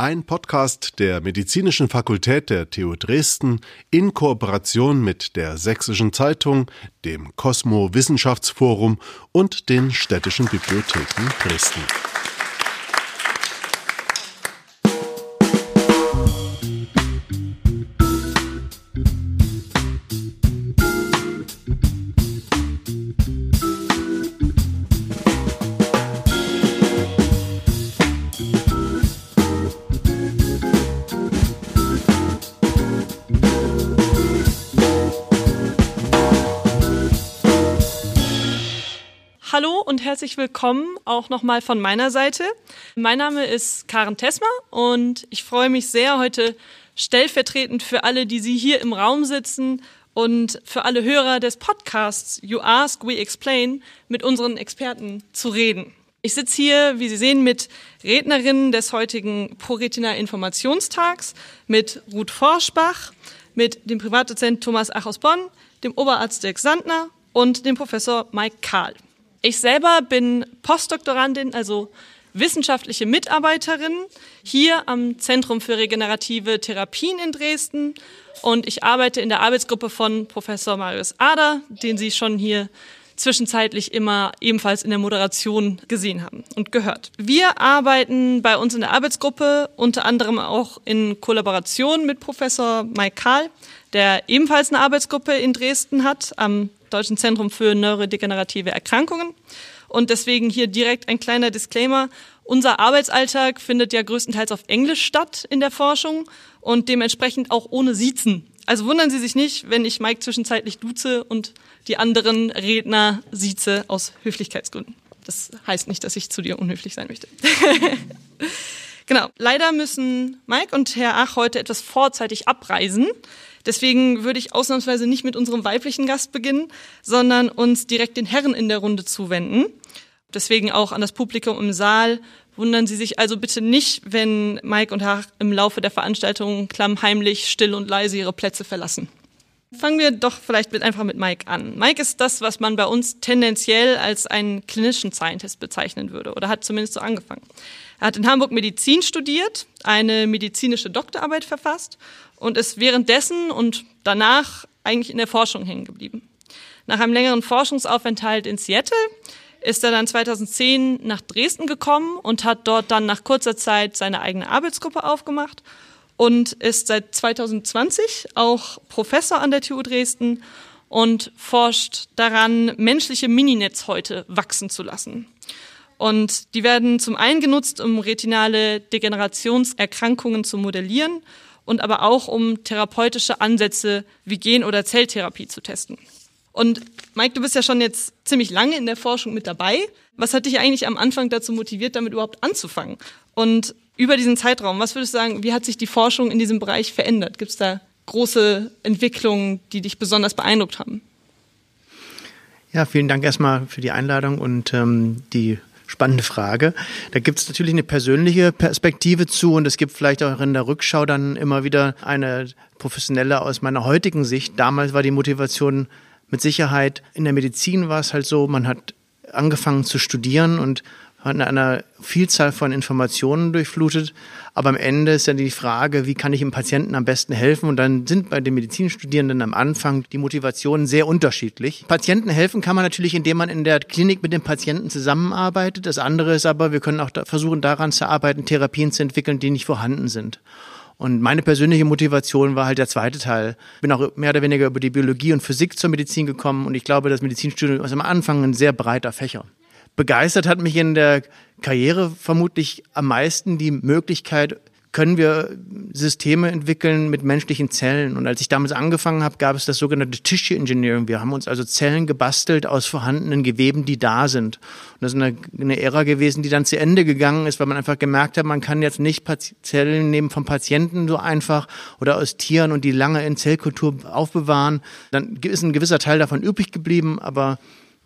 Ein Podcast der Medizinischen Fakultät der TU Dresden in Kooperation mit der Sächsischen Zeitung, dem Cosmo Wissenschaftsforum und den städtischen Bibliotheken Dresden. Herzlich willkommen auch nochmal von meiner Seite. Mein Name ist Karen Tesmer und ich freue mich sehr, heute stellvertretend für alle, die Sie hier im Raum sitzen und für alle Hörer des Podcasts You Ask, We Explain mit unseren Experten zu reden. Ich sitze hier, wie Sie sehen, mit Rednerinnen des heutigen ProRetina Informationstags, mit Ruth Forschbach, mit dem Privatdozent Thomas Ach aus Bonn, dem Oberarzt Dirk Sandner und dem Professor Mike Kahl. Ich selber bin Postdoktorandin, also wissenschaftliche Mitarbeiterin hier am Zentrum für regenerative Therapien in Dresden und ich arbeite in der Arbeitsgruppe von Professor Marius Ader, den Sie schon hier zwischenzeitlich immer ebenfalls in der Moderation gesehen haben und gehört. Wir arbeiten bei uns in der Arbeitsgruppe unter anderem auch in Kollaboration mit Professor Mike Kahl, der ebenfalls eine Arbeitsgruppe in Dresden hat am Deutschen Zentrum für neurodegenerative Erkrankungen. Und deswegen hier direkt ein kleiner Disclaimer. Unser Arbeitsalltag findet ja größtenteils auf Englisch statt in der Forschung und dementsprechend auch ohne Siezen. Also wundern Sie sich nicht, wenn ich Mike zwischenzeitlich duze und die anderen Redner sieze aus Höflichkeitsgründen. Das heißt nicht, dass ich zu dir unhöflich sein möchte. genau. Leider müssen Mike und Herr Ach heute etwas vorzeitig abreisen. Deswegen würde ich ausnahmsweise nicht mit unserem weiblichen Gast beginnen, sondern uns direkt den Herren in der Runde zuwenden. Deswegen auch an das Publikum im Saal. Wundern Sie sich also bitte nicht, wenn Mike und Herr im Laufe der Veranstaltung klammheimlich, still und leise ihre Plätze verlassen. Fangen wir doch vielleicht mit, einfach mit Mike an. Mike ist das, was man bei uns tendenziell als einen Clinician Scientist bezeichnen würde oder hat zumindest so angefangen. Er hat in Hamburg Medizin studiert, eine medizinische Doktorarbeit verfasst und ist währenddessen und danach eigentlich in der Forschung hängen geblieben. Nach einem längeren Forschungsaufenthalt in Seattle ist er dann 2010 nach Dresden gekommen und hat dort dann nach kurzer Zeit seine eigene Arbeitsgruppe aufgemacht und ist seit 2020 auch Professor an der TU Dresden und forscht daran, menschliche Mininetzhäute wachsen zu lassen. Und die werden zum einen genutzt, um retinale Degenerationserkrankungen zu modellieren und aber auch um therapeutische Ansätze wie Gen- oder Zelltherapie zu testen. Und Mike, du bist ja schon jetzt ziemlich lange in der Forschung mit dabei. Was hat dich eigentlich am Anfang dazu motiviert, damit überhaupt anzufangen? Und über diesen Zeitraum, was würdest du sagen, wie hat sich die Forschung in diesem Bereich verändert? Gibt es da große Entwicklungen, die dich besonders beeindruckt haben? Ja, vielen Dank erstmal für die Einladung und ähm, die spannende Frage. Da gibt es natürlich eine persönliche Perspektive zu und es gibt vielleicht auch in der Rückschau dann immer wieder eine professionelle aus meiner heutigen Sicht. Damals war die Motivation mit Sicherheit, in der Medizin war es halt so, man hat angefangen zu studieren und hat einer Vielzahl von Informationen durchflutet. Aber am Ende ist ja die Frage, wie kann ich dem Patienten am besten helfen? Und dann sind bei den Medizinstudierenden am Anfang die Motivationen sehr unterschiedlich. Patienten helfen kann man natürlich, indem man in der Klinik mit dem Patienten zusammenarbeitet. Das andere ist aber, wir können auch versuchen, daran zu arbeiten, Therapien zu entwickeln, die nicht vorhanden sind. Und meine persönliche Motivation war halt der zweite Teil. Bin auch mehr oder weniger über die Biologie und Physik zur Medizin gekommen und ich glaube, das Medizinstudium ist am Anfang ein sehr breiter Fächer. Begeistert hat mich in der Karriere vermutlich am meisten die Möglichkeit, können wir Systeme entwickeln mit menschlichen Zellen. Und als ich damals angefangen habe, gab es das sogenannte Tissue Engineering. Wir haben uns also Zellen gebastelt aus vorhandenen Geweben, die da sind. Und das ist eine, eine Ära gewesen, die dann zu Ende gegangen ist, weil man einfach gemerkt hat, man kann jetzt nicht Zellen nehmen vom Patienten so einfach oder aus Tieren und die lange in Zellkultur aufbewahren. Dann ist ein gewisser Teil davon übrig geblieben, aber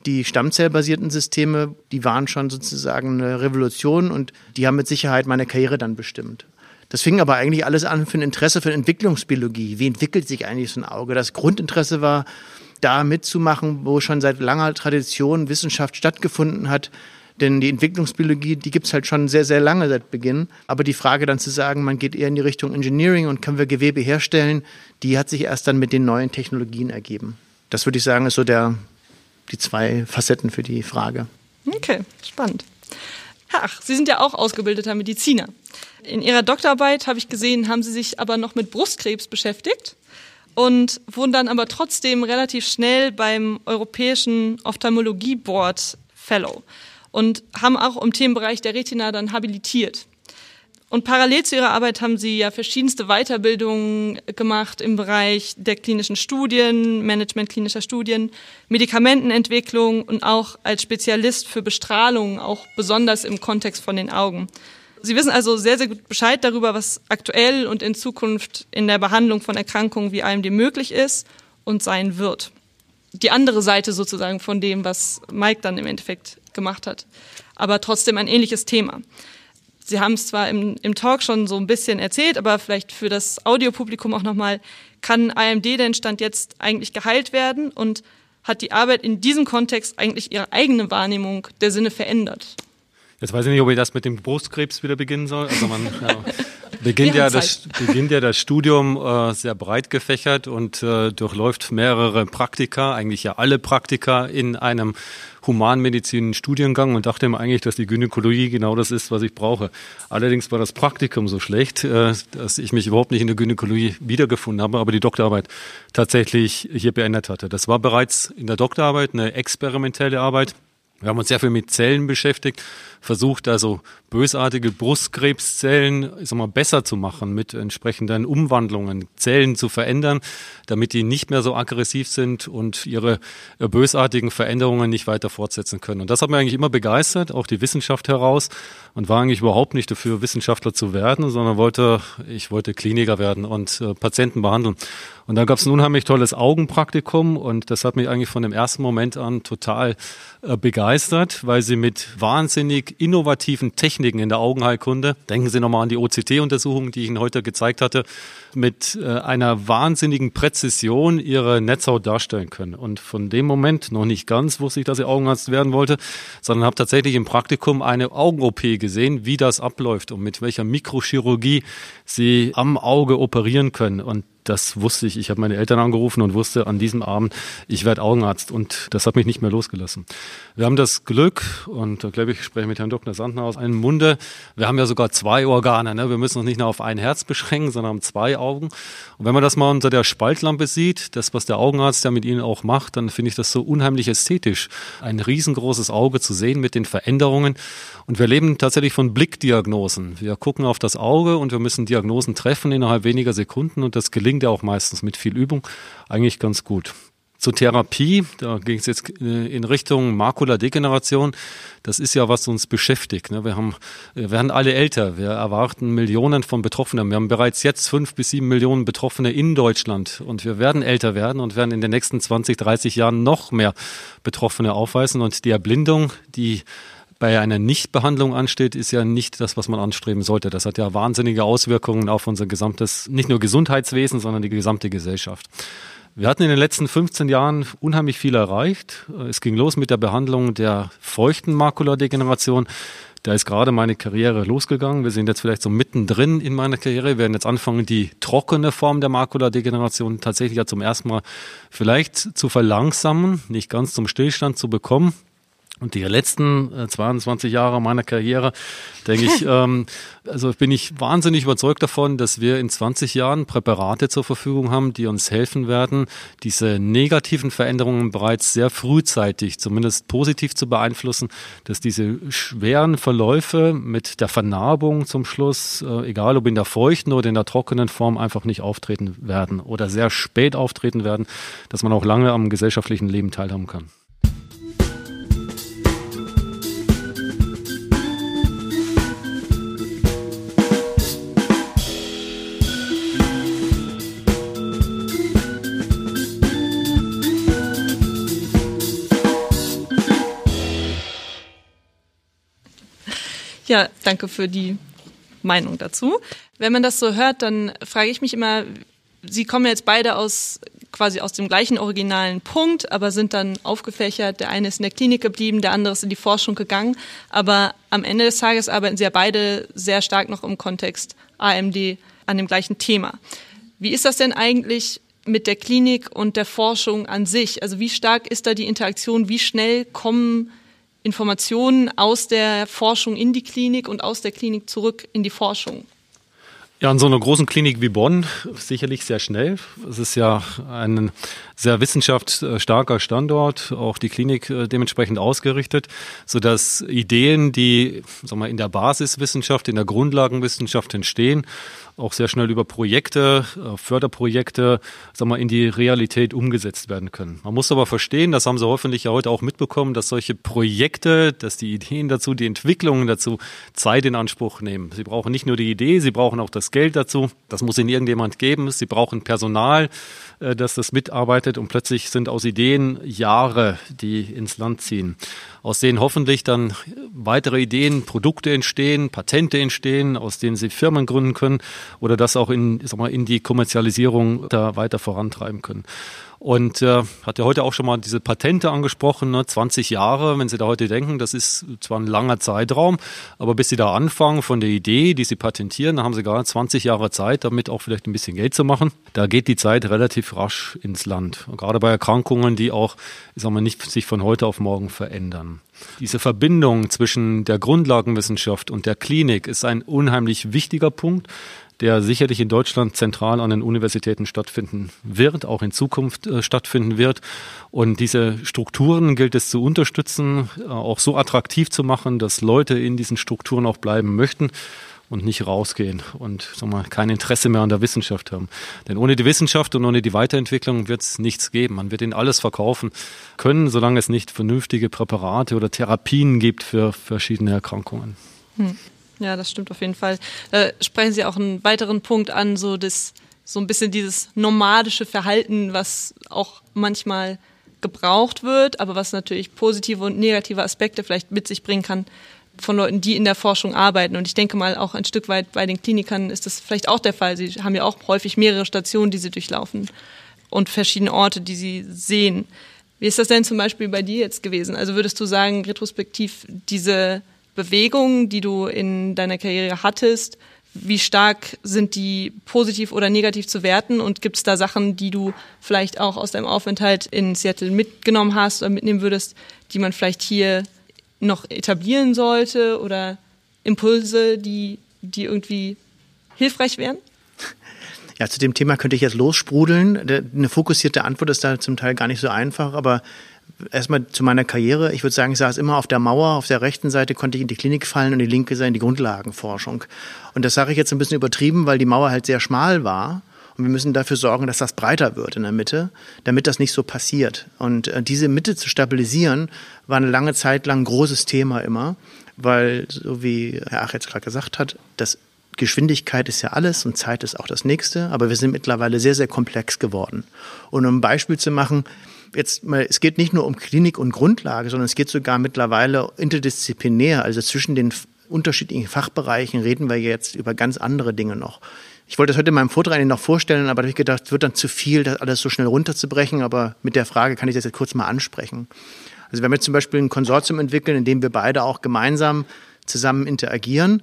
die stammzellbasierten Systeme, die waren schon sozusagen eine Revolution und die haben mit Sicherheit meine Karriere dann bestimmt. Das fing aber eigentlich alles an für ein Interesse für Entwicklungsbiologie. Wie entwickelt sich eigentlich so ein Auge? Das Grundinteresse war, da mitzumachen, wo schon seit langer Tradition Wissenschaft stattgefunden hat, Denn die Entwicklungsbiologie, die gibt es halt schon sehr, sehr lange seit Beginn. Aber die Frage dann zu sagen, man geht eher in die Richtung Engineering und können wir Gewebe herstellen, die hat sich erst dann mit den neuen Technologien ergeben. Das würde ich sagen, ist so der, die zwei Facetten für die Frage. Okay, spannend. Ach, Sie sind ja auch ausgebildeter Mediziner. In Ihrer Doktorarbeit habe ich gesehen, haben Sie sich aber noch mit Brustkrebs beschäftigt und wurden dann aber trotzdem relativ schnell beim Europäischen Ophthalmologie Board Fellow und haben auch im Themenbereich der Retina dann habilitiert. Und parallel zu ihrer Arbeit haben sie ja verschiedenste Weiterbildungen gemacht im Bereich der klinischen Studien, Management klinischer Studien, Medikamentenentwicklung und auch als Spezialist für Bestrahlung, auch besonders im Kontext von den Augen. Sie wissen also sehr, sehr gut Bescheid darüber, was aktuell und in Zukunft in der Behandlung von Erkrankungen wie AMD möglich ist und sein wird. Die andere Seite sozusagen von dem, was Mike dann im Endeffekt gemacht hat. Aber trotzdem ein ähnliches Thema. Sie haben es zwar im, im Talk schon so ein bisschen erzählt, aber vielleicht für das Audiopublikum auch nochmal, kann AMD denn Stand jetzt eigentlich geheilt werden und hat die Arbeit in diesem Kontext eigentlich ihre eigene Wahrnehmung der Sinne verändert? Jetzt weiß ich nicht, ob ich das mit dem Brustkrebs wieder beginnen soll. Also man ja, beginnt, ja das, beginnt ja das Studium äh, sehr breit gefächert und äh, durchläuft mehrere Praktika, eigentlich ja alle Praktika in einem humanmedizinischen Studiengang und dachte mir eigentlich, dass die Gynäkologie genau das ist, was ich brauche. Allerdings war das Praktikum so schlecht, äh, dass ich mich überhaupt nicht in der Gynäkologie wiedergefunden habe, aber die Doktorarbeit tatsächlich hier beendet hatte. Das war bereits in der Doktorarbeit eine experimentelle Arbeit. Wir haben uns sehr viel mit Zellen beschäftigt versucht also bösartige Brustkrebszellen ich sag mal, besser zu machen mit entsprechenden Umwandlungen, Zellen zu verändern, damit die nicht mehr so aggressiv sind und ihre äh, bösartigen Veränderungen nicht weiter fortsetzen können. Und das hat mich eigentlich immer begeistert, auch die Wissenschaft heraus und war eigentlich überhaupt nicht dafür, Wissenschaftler zu werden, sondern wollte, ich wollte Kliniker werden und äh, Patienten behandeln. Und da gab es ein unheimlich tolles Augenpraktikum und das hat mich eigentlich von dem ersten Moment an total äh, begeistert, weil sie mit wahnsinnig innovativen Techniken in der Augenheilkunde. Denken Sie nochmal an die OCT-Untersuchung, die ich Ihnen heute gezeigt hatte, mit äh, einer wahnsinnigen Präzision Ihre Netzhaut darstellen können. Und von dem Moment, noch nicht ganz, wusste ich, dass ich Augenarzt werden wollte, sondern habe tatsächlich im Praktikum eine Augen-OP gesehen, wie das abläuft und mit welcher Mikrochirurgie Sie am Auge operieren können. Und das wusste ich. Ich habe meine Eltern angerufen und wusste an diesem Abend, ich werde Augenarzt und das hat mich nicht mehr losgelassen. Wir haben das Glück und da glaube ich, spreche mit Herrn Dr. Sandner aus einem Munde. Wir haben ja sogar zwei Organe. Ne? Wir müssen uns nicht nur auf ein Herz beschränken, sondern haben zwei Augen. Und wenn man das mal unter der Spaltlampe sieht, das, was der Augenarzt ja mit Ihnen auch macht, dann finde ich das so unheimlich ästhetisch. Ein riesengroßes Auge zu sehen mit den Veränderungen. Und wir leben tatsächlich von Blickdiagnosen. Wir gucken auf das Auge und wir müssen Diagnosen treffen innerhalb weniger Sekunden und das gelingt ja auch meistens mit viel Übung eigentlich ganz gut. Zur Therapie, da ging es jetzt äh, in Richtung Makuladegeneration. Das ist ja, was uns beschäftigt. Ne? Wir, haben, wir werden alle älter. Wir erwarten Millionen von Betroffenen. Wir haben bereits jetzt fünf bis sieben Millionen Betroffene in Deutschland. Und wir werden älter werden und werden in den nächsten 20, 30 Jahren noch mehr Betroffene aufweisen. Und die Erblindung, die bei einer Nichtbehandlung ansteht, ist ja nicht das, was man anstreben sollte. Das hat ja wahnsinnige Auswirkungen auf unser gesamtes, nicht nur Gesundheitswesen, sondern die gesamte Gesellschaft. Wir hatten in den letzten 15 Jahren unheimlich viel erreicht. Es ging los mit der Behandlung der feuchten Makuladegeneration. Da ist gerade meine Karriere losgegangen. Wir sind jetzt vielleicht so mittendrin in meiner Karriere. Wir werden jetzt anfangen, die trockene Form der Makuladegeneration tatsächlich ja zum ersten Mal vielleicht zu verlangsamen, nicht ganz zum Stillstand zu bekommen. Und die letzten äh, 22 Jahre meiner Karriere, denke ich, ähm, also bin ich wahnsinnig überzeugt davon, dass wir in 20 Jahren Präparate zur Verfügung haben, die uns helfen werden, diese negativen Veränderungen bereits sehr frühzeitig, zumindest positiv zu beeinflussen, dass diese schweren Verläufe mit der Vernarbung zum Schluss, äh, egal ob in der feuchten oder in der trockenen Form, einfach nicht auftreten werden oder sehr spät auftreten werden, dass man auch lange am gesellschaftlichen Leben teilhaben kann. Ja, danke für die Meinung dazu. Wenn man das so hört, dann frage ich mich immer, Sie kommen jetzt beide aus quasi aus dem gleichen originalen Punkt, aber sind dann aufgefächert. Der eine ist in der Klinik geblieben, der andere ist in die Forschung gegangen. Aber am Ende des Tages arbeiten sie ja beide sehr stark noch im Kontext AMD an dem gleichen Thema. Wie ist das denn eigentlich mit der Klinik und der Forschung an sich? Also wie stark ist da die Interaktion? Wie schnell kommen Informationen aus der Forschung in die Klinik und aus der Klinik zurück in die Forschung? Ja, in so einer großen Klinik wie Bonn sicherlich sehr schnell. Es ist ja ein sehr wissenschaftsstarker Standort, auch die Klinik äh, dementsprechend ausgerichtet, so dass Ideen, die sagen wir, in der Basiswissenschaft, in der Grundlagenwissenschaft entstehen, auch sehr schnell über Projekte, äh, Förderprojekte, sagen wir, in die Realität umgesetzt werden können. Man muss aber verstehen, das haben Sie hoffentlich ja heute auch mitbekommen, dass solche Projekte, dass die Ideen dazu, die Entwicklungen dazu Zeit in Anspruch nehmen. Sie brauchen nicht nur die Idee, sie brauchen auch das Geld dazu. Das muss Ihnen irgendjemand geben. Sie brauchen Personal, äh, das das mitarbeitet und plötzlich sind aus Ideen Jahre, die ins Land ziehen. Aus denen hoffentlich dann weitere Ideen, Produkte entstehen, Patente entstehen, aus denen Sie Firmen gründen können oder das auch in, sag mal, in die Kommerzialisierung da weiter vorantreiben können. Und äh, hat ja heute auch schon mal diese Patente angesprochen, ne? 20 Jahre, wenn Sie da heute denken, das ist zwar ein langer Zeitraum, aber bis Sie da anfangen von der Idee, die Sie patentieren, da haben Sie gerade 20 Jahre Zeit, damit auch vielleicht ein bisschen Geld zu machen. Da geht die Zeit relativ rasch ins Land. Und gerade bei Erkrankungen, die auch, ich sag mal, nicht sich von heute auf morgen verändern. Diese Verbindung zwischen der Grundlagenwissenschaft und der Klinik ist ein unheimlich wichtiger Punkt der sicherlich in Deutschland zentral an den Universitäten stattfinden wird, auch in Zukunft äh, stattfinden wird. Und diese Strukturen gilt es zu unterstützen, äh, auch so attraktiv zu machen, dass Leute in diesen Strukturen auch bleiben möchten und nicht rausgehen und sag mal, kein Interesse mehr an der Wissenschaft haben. Denn ohne die Wissenschaft und ohne die Weiterentwicklung wird es nichts geben. Man wird ihnen alles verkaufen können, solange es nicht vernünftige Präparate oder Therapien gibt für verschiedene Erkrankungen. Hm. Ja, das stimmt auf jeden Fall. Da sprechen Sie auch einen weiteren Punkt an, so das, so ein bisschen dieses nomadische Verhalten, was auch manchmal gebraucht wird, aber was natürlich positive und negative Aspekte vielleicht mit sich bringen kann von Leuten, die in der Forschung arbeiten. Und ich denke mal, auch ein Stück weit bei den Klinikern ist das vielleicht auch der Fall. Sie haben ja auch häufig mehrere Stationen, die sie durchlaufen und verschiedene Orte, die sie sehen. Wie ist das denn zum Beispiel bei dir jetzt gewesen? Also würdest du sagen, retrospektiv diese Bewegungen, die du in deiner Karriere hattest, wie stark sind die positiv oder negativ zu werten und gibt es da Sachen, die du vielleicht auch aus deinem Aufenthalt in Seattle mitgenommen hast oder mitnehmen würdest, die man vielleicht hier noch etablieren sollte oder Impulse, die, die irgendwie hilfreich wären? Ja, zu dem Thema könnte ich jetzt lossprudeln. Eine fokussierte Antwort ist da zum Teil gar nicht so einfach, aber erstmal zu meiner Karriere. Ich würde sagen, ich saß immer auf der Mauer. Auf der rechten Seite konnte ich in die Klinik fallen und die linke Seite in die Grundlagenforschung. Und das sage ich jetzt ein bisschen übertrieben, weil die Mauer halt sehr schmal war. Und wir müssen dafür sorgen, dass das breiter wird in der Mitte, damit das nicht so passiert. Und äh, diese Mitte zu stabilisieren, war eine lange Zeit lang ein großes Thema immer, weil, so wie Herr Ach jetzt gerade gesagt hat, das Geschwindigkeit ist ja alles und Zeit ist auch das nächste, aber wir sind mittlerweile sehr, sehr komplex geworden. Und um ein Beispiel zu machen, jetzt mal, es geht nicht nur um Klinik und Grundlage, sondern es geht sogar mittlerweile interdisziplinär, also zwischen den unterschiedlichen Fachbereichen reden wir jetzt über ganz andere Dinge noch. Ich wollte das heute in meinem Vortrag noch vorstellen, aber da habe ich gedacht, es wird dann zu viel, das alles so schnell runterzubrechen, aber mit der Frage kann ich das jetzt kurz mal ansprechen. Also wenn wir zum Beispiel ein Konsortium entwickeln, in dem wir beide auch gemeinsam zusammen interagieren,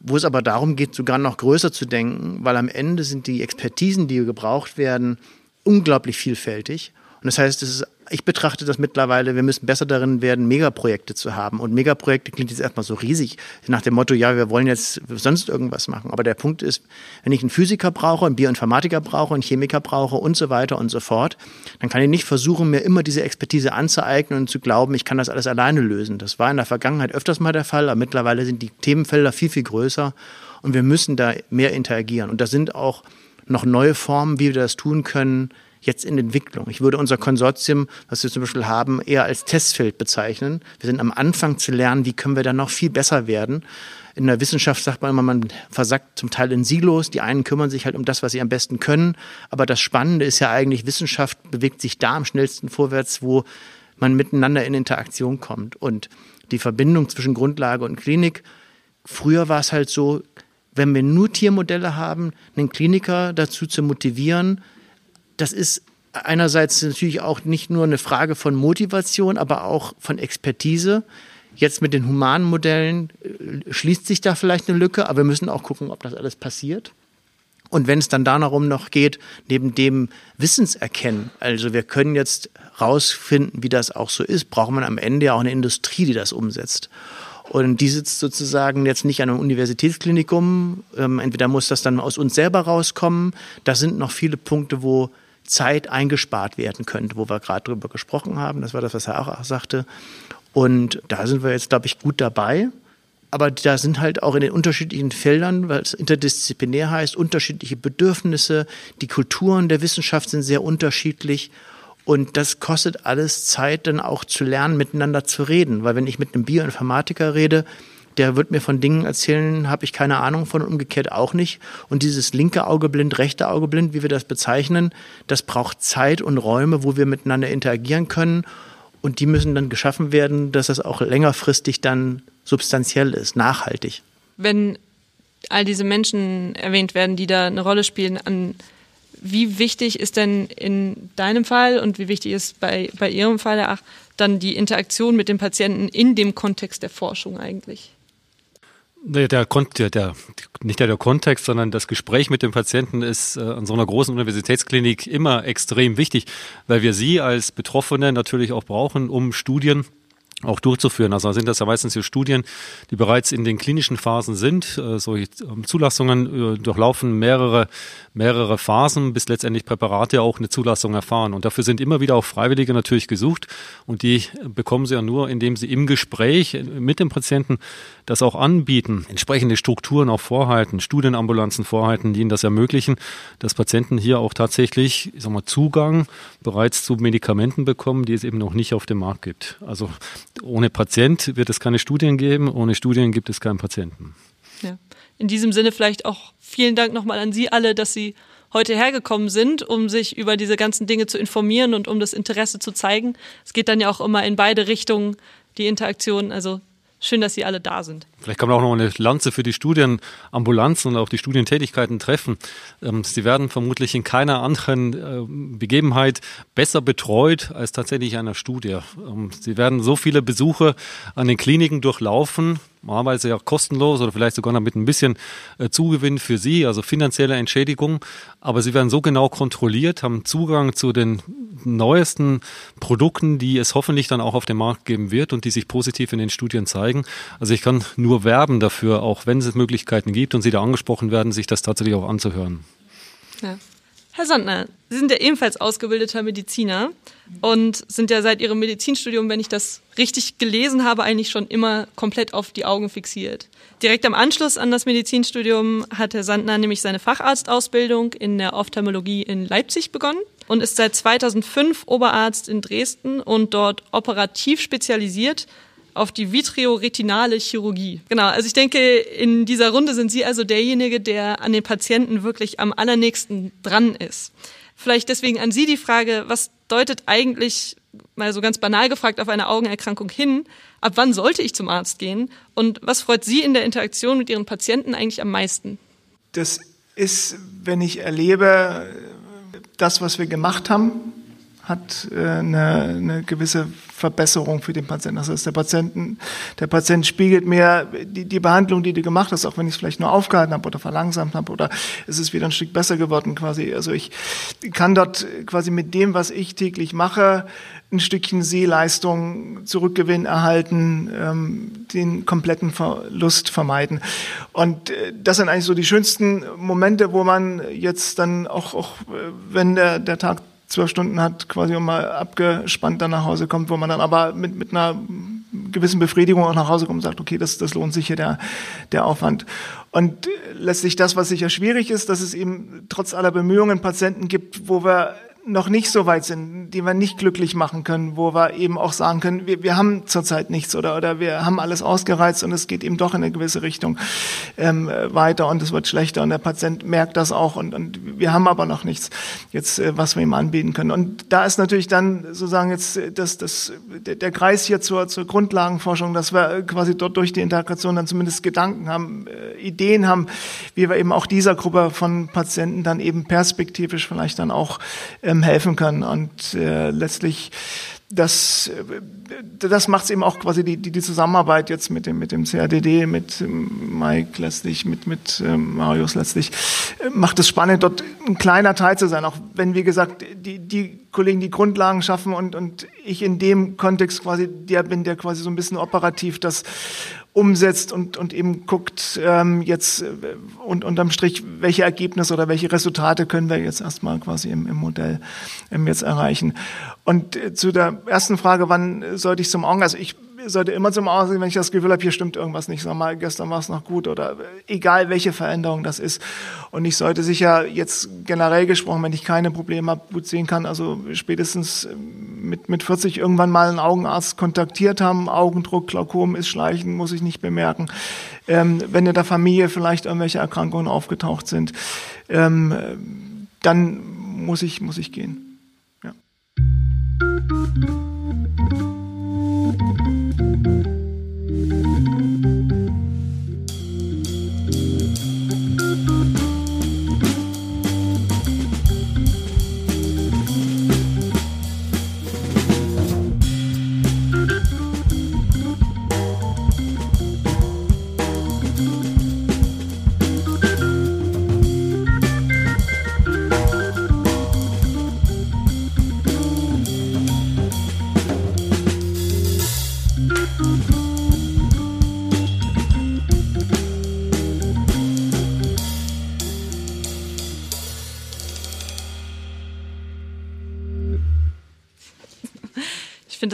wo es aber darum geht, sogar noch größer zu denken, weil am Ende sind die Expertisen, die gebraucht werden, unglaublich vielfältig. Und das heißt, ist, ich betrachte das mittlerweile, wir müssen besser darin werden, Megaprojekte zu haben. Und Megaprojekte klingt jetzt erstmal so riesig, nach dem Motto, ja, wir wollen jetzt sonst irgendwas machen. Aber der Punkt ist, wenn ich einen Physiker brauche, einen Bioinformatiker brauche, einen Chemiker brauche und so weiter und so fort, dann kann ich nicht versuchen, mir immer diese Expertise anzueignen und zu glauben, ich kann das alles alleine lösen. Das war in der Vergangenheit öfters mal der Fall, aber mittlerweile sind die Themenfelder viel, viel größer und wir müssen da mehr interagieren. Und da sind auch noch neue Formen, wie wir das tun können, jetzt in Entwicklung. Ich würde unser Konsortium, was wir zum Beispiel haben, eher als Testfeld bezeichnen. Wir sind am Anfang zu lernen, wie können wir da noch viel besser werden. In der Wissenschaft sagt man immer, man versackt zum Teil in Silos. Die einen kümmern sich halt um das, was sie am besten können. Aber das Spannende ist ja eigentlich, Wissenschaft bewegt sich da am schnellsten vorwärts, wo man miteinander in Interaktion kommt. Und die Verbindung zwischen Grundlage und Klinik, früher war es halt so, wenn wir nur Tiermodelle haben, einen Kliniker dazu zu motivieren, das ist einerseits natürlich auch nicht nur eine Frage von Motivation, aber auch von Expertise. Jetzt mit den humanen Modellen äh, schließt sich da vielleicht eine Lücke, aber wir müssen auch gucken, ob das alles passiert. Und wenn es dann darum noch geht, neben dem Wissenserkennen, also wir können jetzt rausfinden, wie das auch so ist, braucht man am Ende ja auch eine Industrie, die das umsetzt. Und die sitzt sozusagen jetzt nicht an einem Universitätsklinikum. Ähm, entweder muss das dann aus uns selber rauskommen. Da sind noch viele Punkte, wo Zeit eingespart werden könnte, wo wir gerade drüber gesprochen haben. Das war das, was er auch sagte. Und da sind wir jetzt, glaube ich, gut dabei. Aber da sind halt auch in den unterschiedlichen Feldern, weil es interdisziplinär heißt, unterschiedliche Bedürfnisse. Die Kulturen der Wissenschaft sind sehr unterschiedlich. Und das kostet alles Zeit, dann auch zu lernen, miteinander zu reden. Weil wenn ich mit einem Bioinformatiker rede, der wird mir von Dingen erzählen, habe ich keine Ahnung von und umgekehrt auch nicht. Und dieses linke Auge blind, rechte Auge blind, wie wir das bezeichnen, das braucht Zeit und Räume, wo wir miteinander interagieren können. Und die müssen dann geschaffen werden, dass das auch längerfristig dann substanziell ist, nachhaltig. Wenn all diese Menschen erwähnt werden, die da eine Rolle spielen, an wie wichtig ist denn in deinem Fall und wie wichtig ist bei, bei Ihrem Fall ach, dann die Interaktion mit dem Patienten in dem Kontext der Forschung eigentlich? Der, der, der, nicht der, der Kontext, sondern das Gespräch mit dem Patienten ist äh, an so einer großen Universitätsklinik immer extrem wichtig, weil wir Sie als Betroffene natürlich auch brauchen, um Studien auch durchzuführen. Also sind das ja meistens hier Studien, die bereits in den klinischen Phasen sind. Äh, solche ähm, Zulassungen äh, durchlaufen mehrere, mehrere Phasen, bis letztendlich Präparate auch eine Zulassung erfahren. Und dafür sind immer wieder auch Freiwillige natürlich gesucht. Und die bekommen sie ja nur, indem sie im Gespräch mit dem Patienten das auch anbieten, entsprechende Strukturen auch vorhalten, Studienambulanzen vorhalten, die ihnen das ermöglichen, dass Patienten hier auch tatsächlich ich sag mal, Zugang bereits zu Medikamenten bekommen, die es eben noch nicht auf dem Markt gibt. Also ohne Patient wird es keine Studien geben, ohne Studien gibt es keinen Patienten. Ja. In diesem Sinne vielleicht auch vielen Dank nochmal an Sie alle, dass Sie heute hergekommen sind, um sich über diese ganzen Dinge zu informieren und um das Interesse zu zeigen. Es geht dann ja auch immer in beide Richtungen, die Interaktion. Also schön, dass Sie alle da sind. Vielleicht kann man auch noch eine Lanze für die Studienambulanzen und auch die Studientätigkeiten treffen. Ähm, sie werden vermutlich in keiner anderen äh, Begebenheit besser betreut als tatsächlich einer Studie. Ähm, sie werden so viele Besuche an den Kliniken durchlaufen, normalerweise ja kostenlos oder vielleicht sogar noch mit ein bisschen äh, Zugewinn für Sie, also finanzielle Entschädigung. Aber Sie werden so genau kontrolliert, haben Zugang zu den neuesten Produkten, die es hoffentlich dann auch auf dem Markt geben wird und die sich positiv in den Studien zeigen. Also ich kann nur nur werben dafür, auch wenn es Möglichkeiten gibt und Sie da angesprochen werden, sich das tatsächlich auch anzuhören. Ja. Herr Sandner, Sie sind ja ebenfalls ausgebildeter Mediziner und sind ja seit Ihrem Medizinstudium, wenn ich das richtig gelesen habe, eigentlich schon immer komplett auf die Augen fixiert. Direkt am Anschluss an das Medizinstudium hat Herr Sandner nämlich seine Facharztausbildung in der Ophthalmologie in Leipzig begonnen und ist seit 2005 Oberarzt in Dresden und dort operativ spezialisiert auf die vitreoretinale Chirurgie. Genau, also ich denke, in dieser Runde sind Sie also derjenige, der an den Patienten wirklich am allernächsten dran ist. Vielleicht deswegen an Sie die Frage, was deutet eigentlich, mal so ganz banal gefragt, auf eine Augenerkrankung hin? Ab wann sollte ich zum Arzt gehen? Und was freut Sie in der Interaktion mit Ihren Patienten eigentlich am meisten? Das ist, wenn ich erlebe, das, was wir gemacht haben, hat äh, eine, eine gewisse Verbesserung für den Patienten. Das heißt, der, Patienten, der Patient spiegelt mir die, die Behandlung, die du gemacht hast, auch wenn ich es vielleicht nur aufgehalten habe oder verlangsamt habe oder es ist wieder ein Stück besser geworden quasi. Also ich kann dort quasi mit dem, was ich täglich mache, ein Stückchen Sehleistung, Zurückgewinn erhalten, ähm, den kompletten Verlust vermeiden. Und äh, das sind eigentlich so die schönsten Momente, wo man jetzt dann auch, auch äh, wenn der, der Tag zwölf Stunden hat, quasi und mal abgespannt dann nach Hause kommt, wo man dann aber mit, mit einer gewissen Befriedigung auch nach Hause kommt und sagt, okay, das, das lohnt sich hier der, der Aufwand. Und letztlich das, was sicher schwierig ist, dass es eben trotz aller Bemühungen Patienten gibt, wo wir noch nicht so weit sind, die wir nicht glücklich machen können, wo wir eben auch sagen können, wir, wir haben zurzeit nichts oder, oder wir haben alles ausgereizt und es geht eben doch in eine gewisse Richtung ähm, weiter und es wird schlechter und der Patient merkt das auch und, und wir haben aber noch nichts jetzt, äh, was wir ihm anbieten können. Und da ist natürlich dann sozusagen jetzt äh, das, das, der, Kreis hier zur, zur Grundlagenforschung, dass wir quasi dort durch die Integration dann zumindest Gedanken haben, äh, Ideen haben, wie wir eben auch dieser Gruppe von Patienten dann eben perspektivisch vielleicht dann auch ähm, helfen können. Und äh, letztlich das, das macht es eben auch quasi die, die, die Zusammenarbeit jetzt mit dem, mit dem CRDD, mit ähm, Mike letztlich, mit, mit ähm, Marius letztlich, äh, macht es spannend, dort ein kleiner Teil zu sein. Auch wenn, wie gesagt, die, die Kollegen die Grundlagen schaffen und, und ich in dem Kontext quasi der bin, der quasi so ein bisschen operativ das umsetzt und, und eben guckt ähm, jetzt äh, und unterm Strich, welche Ergebnisse oder welche Resultate können wir jetzt erstmal quasi im, im Modell ähm, jetzt erreichen. Und äh, zu der ersten Frage, wann sollte ich zum Augen, also ich sollte immer zum Aussehen, wenn ich das Gefühl habe, hier stimmt irgendwas nicht. Sag mal, gestern war es noch gut oder egal welche Veränderung das ist. Und ich sollte sicher jetzt generell gesprochen, wenn ich keine Probleme habe, gut sehen kann, also spätestens mit, mit 40 irgendwann mal einen Augenarzt kontaktiert haben. Augendruck, Glaukom ist schleichen, muss ich nicht bemerken. Ähm, wenn in der Familie vielleicht irgendwelche Erkrankungen aufgetaucht sind, ähm, dann muss ich, muss ich gehen. Ja.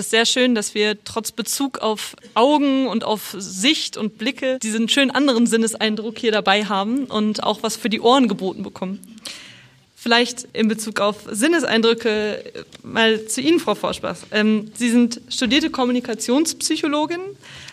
Es sehr schön, dass wir trotz Bezug auf Augen und auf Sicht und Blicke diesen schönen anderen Sinneseindruck hier dabei haben und auch was für die Ohren geboten bekommen. Vielleicht in Bezug auf Sinneseindrücke mal zu Ihnen, Frau Forschbach. Ähm, Sie sind studierte Kommunikationspsychologin,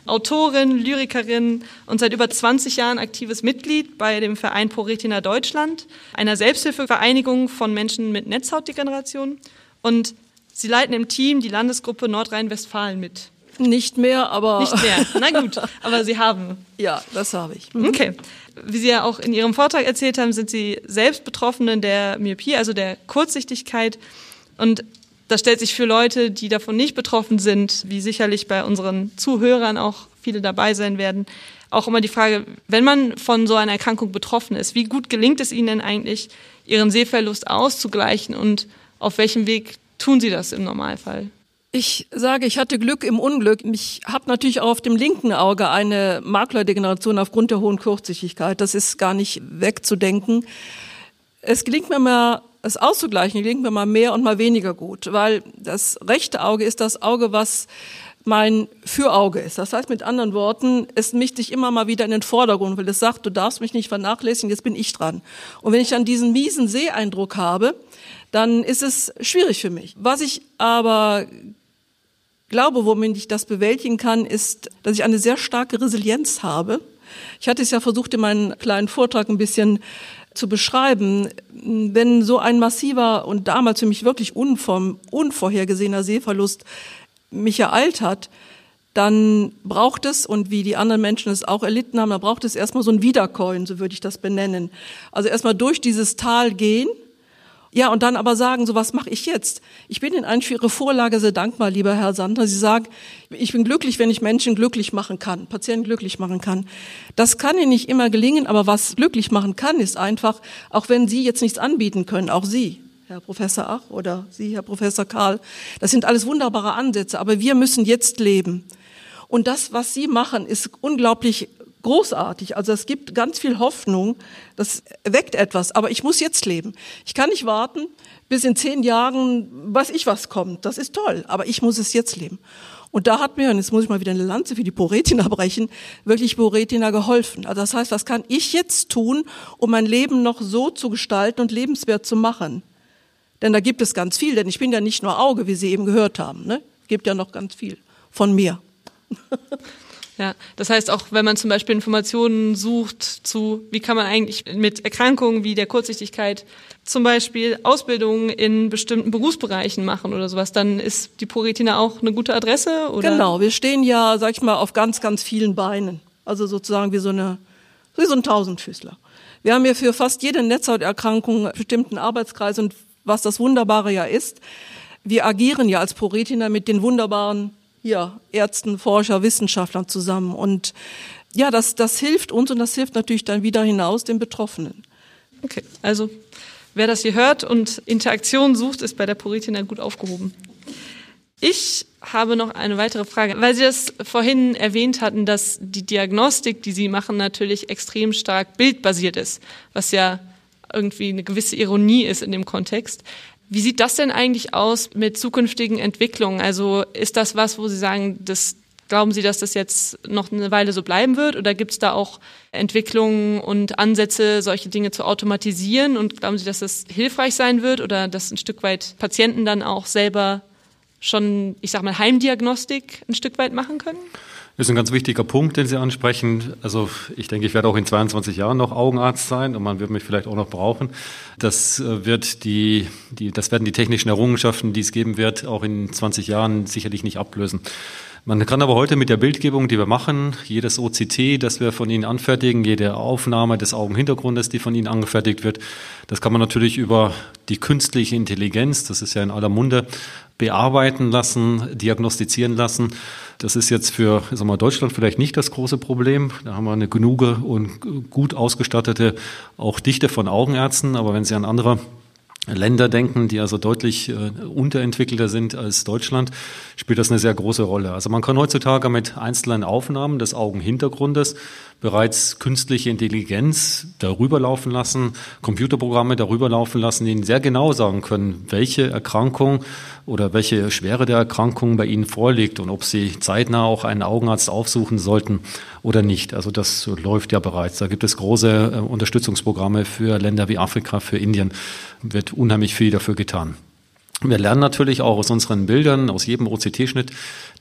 Autorin, Lyrikerin und seit über 20 Jahren aktives Mitglied bei dem Verein ProRetina Deutschland, einer Selbsthilfevereinigung von Menschen mit Netzhautdegeneration. Und Sie leiten im Team die Landesgruppe Nordrhein-Westfalen mit. Nicht mehr, aber. Nicht mehr. Na gut, aber Sie haben. Ja, das habe ich. Mhm. Okay. Wie Sie ja auch in Ihrem Vortrag erzählt haben, sind Sie selbst Betroffene der Myopie, also der Kurzsichtigkeit. Und das stellt sich für Leute, die davon nicht betroffen sind, wie sicherlich bei unseren Zuhörern auch viele dabei sein werden, auch immer die Frage, wenn man von so einer Erkrankung betroffen ist, wie gut gelingt es Ihnen denn eigentlich, Ihren Sehverlust auszugleichen und auf welchem Weg tun Sie das im Normalfall? Ich sage, ich hatte Glück im Unglück. Ich habe natürlich auch auf dem linken Auge eine Maklerdegeneration aufgrund der hohen Kurzsichtigkeit. Das ist gar nicht wegzudenken. Es gelingt mir mal, es auszugleichen, gelingt mir mal mehr und mal weniger gut, weil das rechte Auge ist das Auge, was mein Fürauge ist. Das heißt mit anderen Worten, es mischt sich immer mal wieder in den Vordergrund, weil es sagt, du darfst mich nicht vernachlässigen, jetzt bin ich dran. Und wenn ich dann diesen miesen Seeeindruck habe, dann ist es schwierig für mich. Was ich aber glaube, womit ich das bewältigen kann, ist, dass ich eine sehr starke Resilienz habe. Ich hatte es ja versucht, in meinem kleinen Vortrag ein bisschen zu beschreiben. Wenn so ein massiver und damals für mich wirklich unvorhergesehener Sehverlust mich ereilt hat, dann braucht es, und wie die anderen Menschen es auch erlitten haben, da braucht es erstmal so ein Wiederkäuen, so würde ich das benennen. Also erstmal durch dieses Tal gehen, ja, und dann aber sagen, so was mache ich jetzt? Ich bin Ihnen eigentlich für Ihre Vorlage sehr dankbar, lieber Herr Sandner. Sie sagen, ich bin glücklich, wenn ich Menschen glücklich machen kann, Patienten glücklich machen kann. Das kann Ihnen nicht immer gelingen, aber was glücklich machen kann, ist einfach, auch wenn Sie jetzt nichts anbieten können, auch Sie, Herr Professor Ach oder Sie, Herr Professor Karl, das sind alles wunderbare Ansätze, aber wir müssen jetzt leben. Und das, was Sie machen, ist unglaublich großartig. Also es gibt ganz viel Hoffnung, das weckt etwas, aber ich muss jetzt leben. Ich kann nicht warten, bis in zehn Jahren weiß ich was kommt. Das ist toll, aber ich muss es jetzt leben. Und da hat mir, und jetzt muss ich mal wieder eine Lanze für die Poretina brechen, wirklich Poretina geholfen. Also das heißt, was kann ich jetzt tun, um mein Leben noch so zu gestalten und lebenswert zu machen? Denn da gibt es ganz viel, denn ich bin ja nicht nur Auge, wie Sie eben gehört haben. Ne? Es gibt ja noch ganz viel von mir. Ja, das heißt auch, wenn man zum Beispiel Informationen sucht zu, wie kann man eigentlich mit Erkrankungen wie der Kurzsichtigkeit zum Beispiel Ausbildungen in bestimmten Berufsbereichen machen oder sowas, dann ist die ProRetina auch eine gute Adresse? Oder? Genau, wir stehen ja, sag ich mal, auf ganz, ganz vielen Beinen. Also sozusagen wie so eine, wie so ein Tausendfüßler. Wir haben ja für fast jede Netzhauterkrankung bestimmten Arbeitskreis und was das Wunderbare ja ist. Wir agieren ja als ProRetina mit den wunderbaren ja, Ärzten, Forscher, Wissenschaftlern zusammen. Und ja, das, das hilft uns und das hilft natürlich dann wieder hinaus den Betroffenen. Okay, also wer das hier hört und Interaktion sucht, ist bei der ProRetina gut aufgehoben. Ich habe noch eine weitere Frage, weil Sie das vorhin erwähnt hatten, dass die Diagnostik, die Sie machen, natürlich extrem stark bildbasiert ist, was ja irgendwie eine gewisse Ironie ist in dem Kontext. Wie sieht das denn eigentlich aus mit zukünftigen Entwicklungen? Also ist das was, wo Sie sagen, das glauben Sie, dass das jetzt noch eine Weile so bleiben wird? Oder gibt es da auch Entwicklungen und Ansätze, solche Dinge zu automatisieren? Und glauben Sie, dass das hilfreich sein wird oder dass ein Stück weit Patienten dann auch selber schon, ich sag mal, Heimdiagnostik ein Stück weit machen können? Das ist ein ganz wichtiger Punkt, den Sie ansprechen. Also ich denke, ich werde auch in 22 Jahren noch Augenarzt sein und man wird mich vielleicht auch noch brauchen. Das äh, wird die, die, das werden die technischen Errungenschaften, die es geben wird, auch in 20 Jahren sicherlich nicht ablösen. Man kann aber heute mit der Bildgebung, die wir machen, jedes OCT, das wir von Ihnen anfertigen, jede Aufnahme des Augenhintergrundes, die von Ihnen angefertigt wird, das kann man natürlich über die künstliche Intelligenz, das ist ja in aller Munde, bearbeiten lassen, diagnostizieren lassen. Das ist jetzt für sagen wir, Deutschland vielleicht nicht das große Problem. Da haben wir eine genug und gut ausgestattete, auch Dichte von Augenärzten. Aber wenn Sie an andere Länder denken, die also deutlich äh, unterentwickelter sind als Deutschland, spielt das eine sehr große Rolle. Also man kann heutzutage mit einzelnen Aufnahmen des Augenhintergrundes bereits künstliche Intelligenz darüber laufen lassen, Computerprogramme darüber laufen lassen, die Ihnen sehr genau sagen können, welche Erkrankung oder welche Schwere der Erkrankung bei Ihnen vorliegt und ob Sie zeitnah auch einen Augenarzt aufsuchen sollten oder nicht. Also das läuft ja bereits. Da gibt es große äh, Unterstützungsprogramme für Länder wie Afrika, für Indien. Wird unheimlich viel dafür getan. Wir lernen natürlich auch aus unseren Bildern, aus jedem OCT-Schnitt,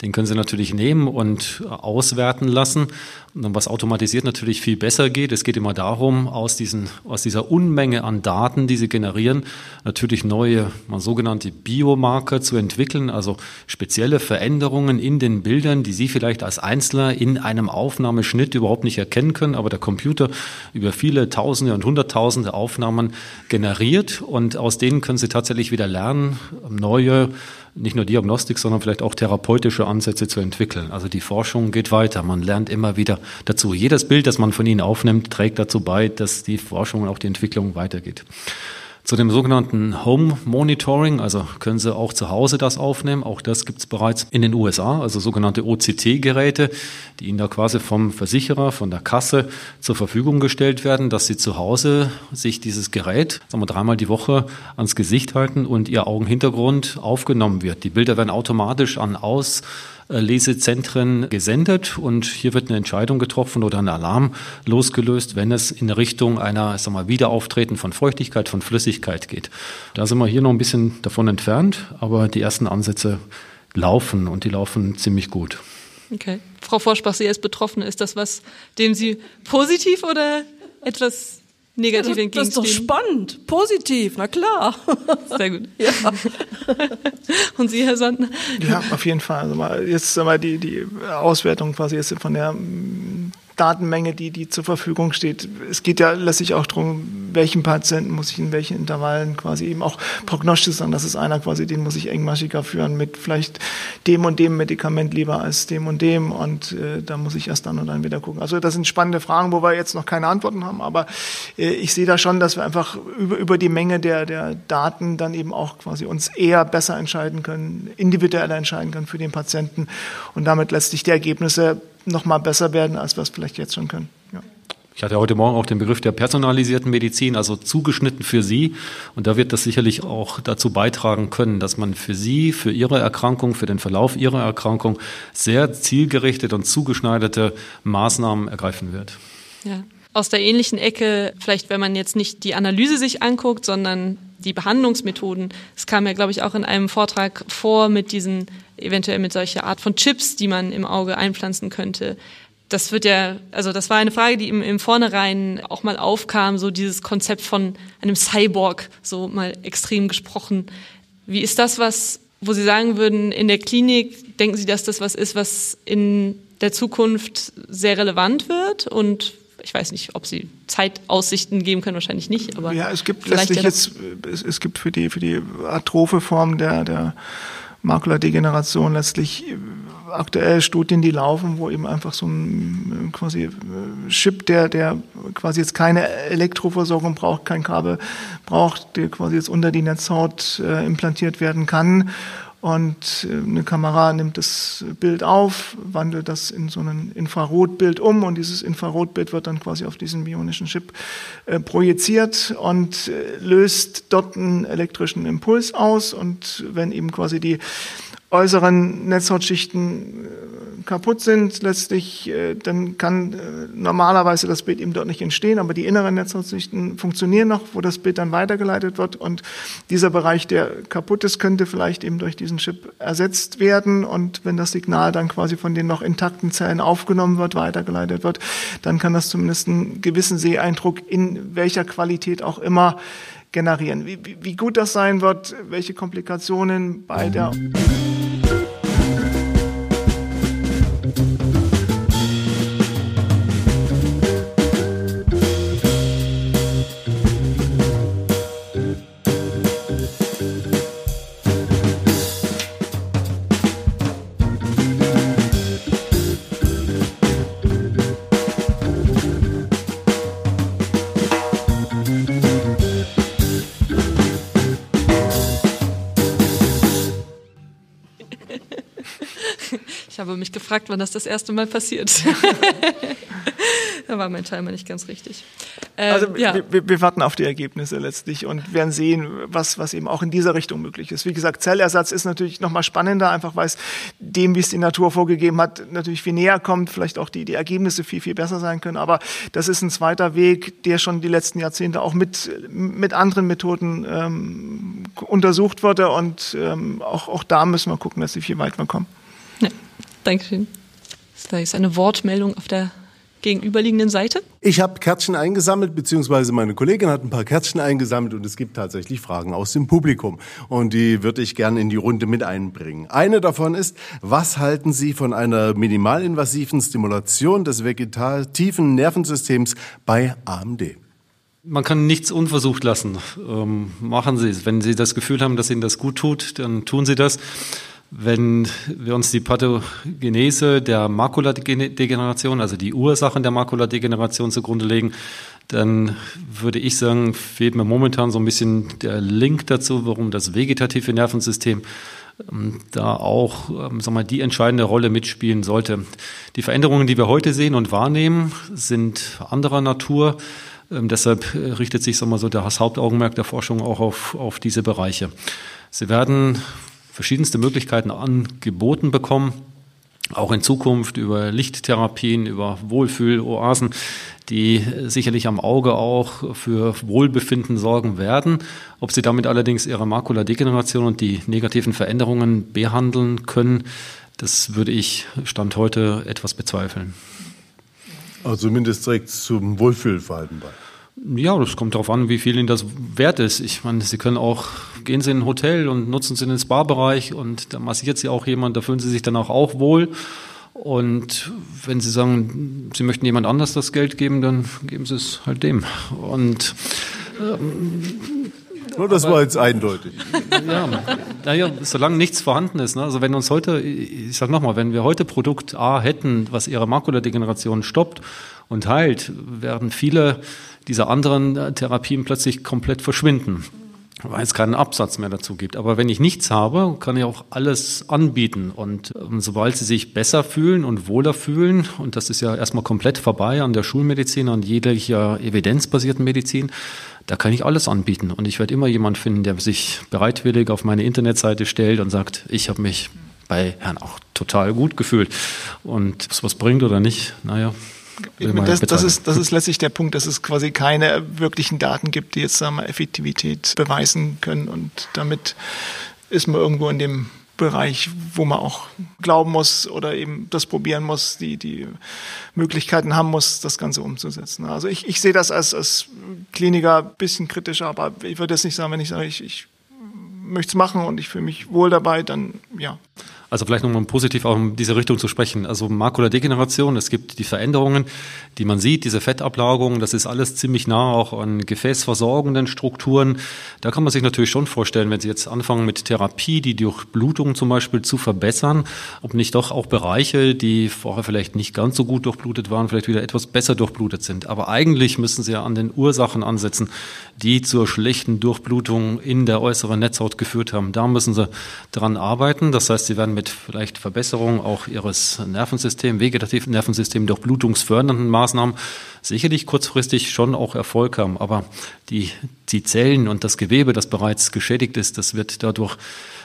den können Sie natürlich nehmen und auswerten lassen. Und was automatisiert natürlich viel besser geht, es geht immer darum, aus, diesen, aus dieser Unmenge an Daten, die Sie generieren, natürlich neue, mal sogenannte Biomarker zu entwickeln, also spezielle Veränderungen in den Bildern, die Sie vielleicht als Einzelner in einem Aufnahmeschnitt überhaupt nicht erkennen können, aber der Computer über viele Tausende und Hunderttausende Aufnahmen generiert. Und aus denen können Sie tatsächlich wieder lernen, neue, nicht nur Diagnostik, sondern vielleicht auch therapeutische Ansätze zu entwickeln. Also die Forschung geht weiter. Man lernt immer wieder dazu. Jedes Bild, das man von Ihnen aufnimmt, trägt dazu bei, dass die Forschung und auch die Entwicklung weitergeht. Zu dem sogenannten Home Monitoring, also können Sie auch zu Hause das aufnehmen. Auch das gibt es bereits in den USA, also sogenannte OCT-Geräte, die Ihnen da quasi vom Versicherer, von der Kasse zur Verfügung gestellt werden, dass Sie zu Hause sich dieses Gerät, sagen wir dreimal die Woche, ans Gesicht halten und Ihr Augenhintergrund aufgenommen wird. Die Bilder werden automatisch an aus Lesezentren gesendet und hier wird eine Entscheidung getroffen oder ein Alarm losgelöst, wenn es in Richtung einer sag mal, Wiederauftreten von Feuchtigkeit, von Flüssigkeit geht. Da sind wir hier noch ein bisschen davon entfernt, aber die ersten Ansätze laufen und die laufen ziemlich gut. Okay. Frau Forschbach, Sie als Betroffene, ist das was, dem Sie positiv oder etwas negativ ja, das, das ist doch spannend, positiv, na klar. Sehr gut. Ja. Und Sie, Herr Sandner? Ja, auf jeden Fall. Also jetzt mal die, die Auswertung quasi jetzt von der Datenmenge, die, die zur Verfügung steht. Es geht ja letztlich auch darum, welchen Patienten muss ich in welchen Intervallen quasi eben auch prognostizieren. Das ist einer quasi, den muss ich engmaschiger führen mit vielleicht dem und dem Medikament lieber als dem und dem und äh, da muss ich erst dann und dann wieder gucken. Also das sind spannende Fragen, wo wir jetzt noch keine Antworten haben, aber äh, ich sehe da schon, dass wir einfach über, über die Menge der, der Daten dann eben auch quasi uns eher besser entscheiden können, individueller entscheiden können für den Patienten und damit letztlich die Ergebnisse noch mal besser werden, als wir es vielleicht jetzt schon können. Ja. Ich hatte heute Morgen auch den Begriff der personalisierten Medizin, also zugeschnitten für Sie. Und da wird das sicherlich auch dazu beitragen können, dass man für Sie, für Ihre Erkrankung, für den Verlauf Ihrer Erkrankung sehr zielgerichtet und zugeschneiderte Maßnahmen ergreifen wird. Ja. Aus der ähnlichen Ecke, vielleicht wenn man jetzt nicht die Analyse sich anguckt, sondern die Behandlungsmethoden. Es kam ja, glaube ich, auch in einem Vortrag vor mit diesen, eventuell mit solcher Art von Chips, die man im Auge einpflanzen könnte. Das wird ja, also das war eine Frage, die im, im Vornherein auch mal aufkam, so dieses Konzept von einem Cyborg, so mal extrem gesprochen. Wie ist das was, wo Sie sagen würden, in der Klinik denken Sie, dass das was ist, was in der Zukunft sehr relevant wird und Ich weiß nicht, ob Sie Zeitaussichten geben können, wahrscheinlich nicht. Aber ja, es gibt letztlich jetzt, es, es, gibt für die, für die atrophe Form der, der Makuladegeneration letztlich äh, aktuell Studien, die laufen, wo eben einfach so ein äh, quasi äh, Chip, der, der quasi jetzt keine Elektroversorgung braucht, kein Kabel braucht, der quasi jetzt unter die Netzhaut äh, implantiert werden kann und äh, eine Kamera nimmt das Bild auf, wandelt das in so ein Infrarotbild um und dieses Infrarotbild wird dann quasi auf diesen bionischen Chip äh, projiziert und äh, löst dort einen elektrischen Impuls aus und wenn eben quasi die äußeren Netzhautschichten äh, kaputt sind, letztlich, äh, dann kann äh, normalerweise das Bild eben dort nicht entstehen, aber die inneren Netzhautschichten funktionieren noch, wo das Bild dann weitergeleitet wird. Und dieser Bereich, der kaputt ist, könnte vielleicht eben durch diesen Chip ersetzt werden. Und wenn das Signal dann quasi von den noch intakten Zellen aufgenommen wird, weitergeleitet wird, dann kann das zumindest einen gewissen Seeeindruck in welcher Qualität auch immer generieren. Wie, wie, wie gut das sein wird, welche Komplikationen bei der mich gefragt, wann das das erste Mal passiert. da war mein Timer nicht ganz richtig. Ähm, also ja. wir, wir, warten auf die Ergebnisse letztlich und werden sehen, was, was eben auch in dieser Richtung möglich ist. Wie gesagt, Zellersatz ist natürlich nochmal spannender, einfach weil es dem, wie es die Natur vorgegeben hat, natürlich viel näher kommt, vielleicht auch die, die Ergebnisse viel, viel besser sein können. Aber das ist ein zweiter Weg, der schon die letzten Jahrzehnte auch mit, mit anderen Methoden ähm, untersucht wurde. Und ähm, auch, auch da müssen wir gucken, dass sie viel weiter kommen. Dankeschön. Da ist eine Wortmeldung auf der gegenüberliegenden Seite. Ich habe Kärtchen eingesammelt, beziehungsweise meine Kollegin hat ein paar Kärtchen eingesammelt und es gibt tatsächlich Fragen aus dem Publikum. Und die würde ich gerne in die Runde mit einbringen. Eine davon ist, was halten Sie von einer minimalinvasiven Stimulation des vegetativen Nervensystems bei AMD? Man kann nichts unversucht lassen. Ähm, machen Sie es. Wenn Sie das Gefühl haben, dass Ihnen das gut tut, dann tun Sie das. Wenn wir uns die Pathogenese der Makuladegeneration, also die Ursachen der Makuladegeneration zugrunde legen, dann würde ich sagen, fehlt mir momentan so ein bisschen der Link dazu, warum das vegetative Nervensystem ähm, da auch ähm, sag mal, die entscheidende Rolle mitspielen sollte. Die Veränderungen, die wir heute sehen und wahrnehmen, sind anderer Natur. Ähm, deshalb richtet sich sag mal, so das Hauptaugenmerk der Forschung auch auf, auf diese Bereiche. Sie werden verschiedenste Möglichkeiten angeboten bekommen, auch in Zukunft über Lichttherapien, über Wohlfühloasen, die sicherlich am Auge auch für Wohlbefinden sorgen werden. Ob sie damit allerdings ihre Makuladegeneration und die negativen Veränderungen behandeln können, das würde ich Stand heute etwas bezweifeln. Also zumindest es zum Wohlfühlverhalten bei. Ja, das kommt darauf an, wie viel Ihnen das wert ist. Ich meine, Sie können auch, gehen Sie in ein Hotel und nutzen Sie den Spa-Bereich und da massiert Sie auch jemand, da fühlen Sie sich danach auch wohl. Und wenn Sie sagen, Sie möchten jemand anders das Geld geben, dann geben Sie es halt dem. Und ähm, nur das aber, war jetzt eindeutig. Ja, naja, solange nichts vorhanden ist. Ne? Also wenn uns heute, ich sage nochmal, wenn wir heute Produkt A hätten, was ihre Makuladegeneration stoppt und heilt, werden viele dieser anderen äh, Therapien plötzlich komplett verschwinden, weil es keinen Absatz mehr dazu gibt. Aber wenn ich nichts habe, kann ich auch alles anbieten. Und ähm, sobald sie sich besser fühlen und wohler fühlen, und das ist ja erstmal komplett vorbei an der Schulmedizin, an jeglicher evidenzbasierten Medizin, da kann ich alles anbieten. Und ich werde immer jemand finden, der sich bereitwillig auf meine Internetseite stellt und sagt, ich habe mich bei Herrn auch total gut gefühlt. Und ob es was bringt oder nicht, naja, das, das, ist, das ist letztlich der Punkt, dass es quasi keine wirklichen Daten gibt, die jetzt sagen wir, Effektivität beweisen können. Und damit ist man irgendwo in dem Bereich, wo man auch glauben muss oder eben das probieren muss, die, die Möglichkeiten haben muss, das Ganze umzusetzen. Also ich, ich sehe das als, als Kliniker ein bisschen kritischer, aber ich würde jetzt nicht sagen, wenn ich sage, ich, ich möchte es machen und ich fühle mich wohl dabei, dann ja. Also vielleicht nochmal positiv auch in diese Richtung zu sprechen. Also Makuladegeneration, es gibt die Veränderungen, die man sieht, diese Fettablagerungen, das ist alles ziemlich nah auch an gefäßversorgenden Strukturen. Da kann man sich natürlich schon vorstellen, wenn Sie jetzt anfangen mit Therapie, die Durchblutung zum Beispiel zu verbessern, ob nicht doch auch Bereiche, die vorher vielleicht nicht ganz so gut durchblutet waren, vielleicht wieder etwas besser durchblutet sind. Aber eigentlich müssen Sie ja an den Ursachen ansetzen, die zur schlechten Durchblutung in der äußeren Netzhaut geführt haben. Da müssen Sie dran arbeiten. Das heißt, Sie werden mit vielleicht Verbesserung auch ihres Nervensystems, vegetativen Nervensystems, durch blutungsfördernden Maßnahmen sicherlich kurzfristig schon auch Erfolg haben. Aber die, die Zellen und das Gewebe, das bereits geschädigt ist, das wird dadurch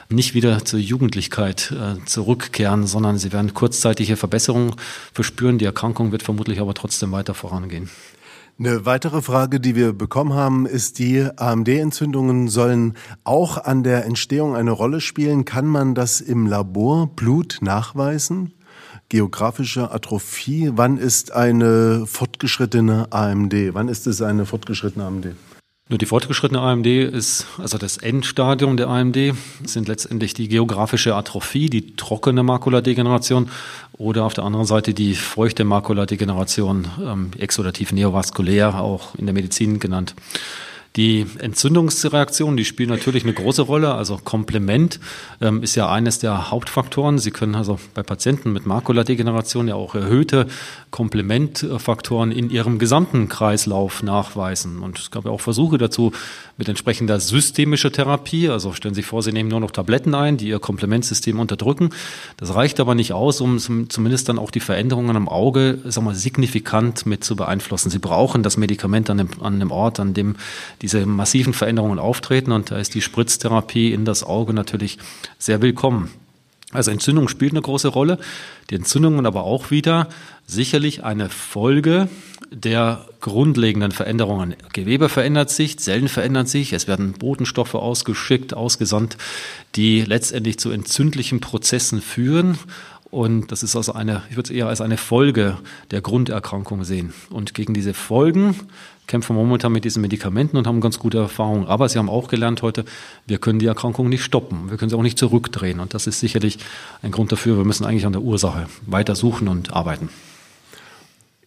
nicht wieder zur Jugendlichkeit äh, zurückkehren, sondern sie werden kurzzeitige Verbesserungen verspüren. Die Erkrankung wird vermutlich aber trotzdem weiter vorangehen. Eine weitere Frage, die wir bekommen haben, ist die AMD-Entzündungen sollen auch an der Entstehung eine Rolle spielen. Kann man das im Labor Blut nachweisen? Geografische Atrophie, wann ist eine fortgeschrittene AMD? Wann ist es eine fortgeschrittene AMD? Nur die fortgeschrittene AMD ist, also das Endstadium der AMD, sind letztendlich die geografische Atrophie, die trockene Makuladegeneration oder auf der anderen Seite die feuchte Makuladegeneration, ähm, exudativ neovaskulär, auch in der Medizin genannt. Die Entzündungsreaktionen, die spielen natürlich eine große Rolle. Also Komplement ähm, ist ja eines der Hauptfaktoren. Sie können also bei Patienten mit Makuladegeneration ja auch erhöhte Komplementfaktoren in ihrem gesamten Kreislauf nachweisen. Und es gab ja auch Versuche dazu mit entsprechender systemischer Therapie. Also stellen Sie sich vor, Sie nehmen nur noch Tabletten ein, die Ihr Komplementsystem unterdrücken. Das reicht aber nicht aus, um zumindest dann auch die Veränderungen am Auge sagen wir, signifikant mit zu beeinflussen. Sie brauchen das Medikament an dem, an dem Ort, an dem diese massiven Veränderungen auftreten. Und da ist die Spritztherapie in das Auge natürlich sehr willkommen. Also Entzündung spielt eine große Rolle. Die Entzündungen aber auch wieder sicherlich eine Folge der grundlegenden Veränderungen. Gewebe verändert sich, Zellen verändern sich, es werden Botenstoffe ausgeschickt, ausgesandt, die letztendlich zu entzündlichen Prozessen führen. Und das ist also eine, ich würde es eher als eine Folge der Grunderkrankung sehen. Und gegen diese Folgen kämpfen momentan mit diesen Medikamenten und haben ganz gute Erfahrungen. Aber sie haben auch gelernt heute, wir können die Erkrankung nicht stoppen. Wir können sie auch nicht zurückdrehen. Und das ist sicherlich ein Grund dafür. Wir müssen eigentlich an der Ursache weiter suchen und arbeiten.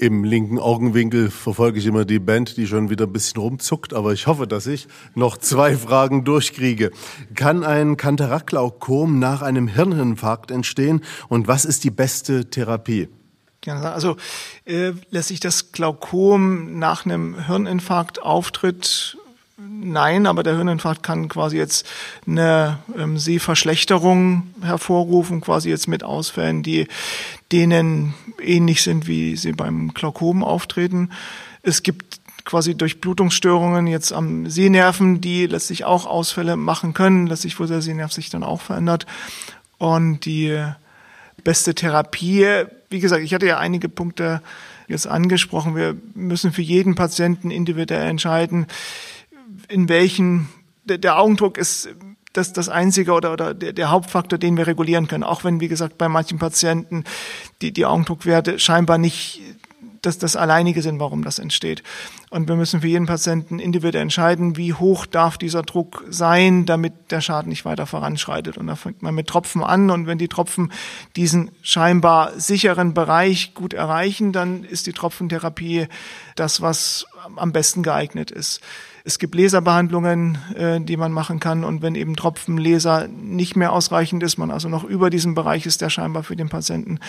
Im linken Augenwinkel verfolge ich immer die Band, die schon wieder ein bisschen rumzuckt, aber ich hoffe, dass ich noch zwei Fragen durchkriege. Kann ein Kantaraktglaukom nach einem Hirninfarkt entstehen und was ist die beste Therapie? Also äh, lässt sich das Glaukom nach einem Hirninfarkt auftritt? Nein, aber der Hirninfarkt kann quasi jetzt eine ähm, Sehverschlechterung hervorrufen, quasi jetzt mit Ausfällen, die denen ähnlich sind, wie sie beim Glaukom auftreten. Es gibt quasi Durchblutungsstörungen jetzt am Sehnerven, die letztlich auch Ausfälle machen können, letztlich wo der Sehnerv sich dann auch verändert. Und die beste Therapie wie gesagt, ich hatte ja einige Punkte jetzt angesprochen. Wir müssen für jeden Patienten individuell entscheiden, in welchen, der, der Augendruck ist das, das einzige oder, oder der, der Hauptfaktor, den wir regulieren können. Auch wenn, wie gesagt, bei manchen Patienten die, die Augendruckwerte scheinbar nicht das, das alleinige sind, warum das entsteht. Und wir müssen für jeden Patienten individuell entscheiden, wie hoch darf dieser Druck sein, damit der Schaden nicht weiter voranschreitet. Und da fängt man mit Tropfen an. Und wenn die Tropfen diesen scheinbar sicheren Bereich gut erreichen, dann ist die Tropfentherapie das, was am besten geeignet ist. Es gibt Laserbehandlungen, äh, die man machen kann. Und wenn eben Tropfenlaser nicht mehr ausreichend ist, man also noch über diesem Bereich ist, der scheinbar für den Patienten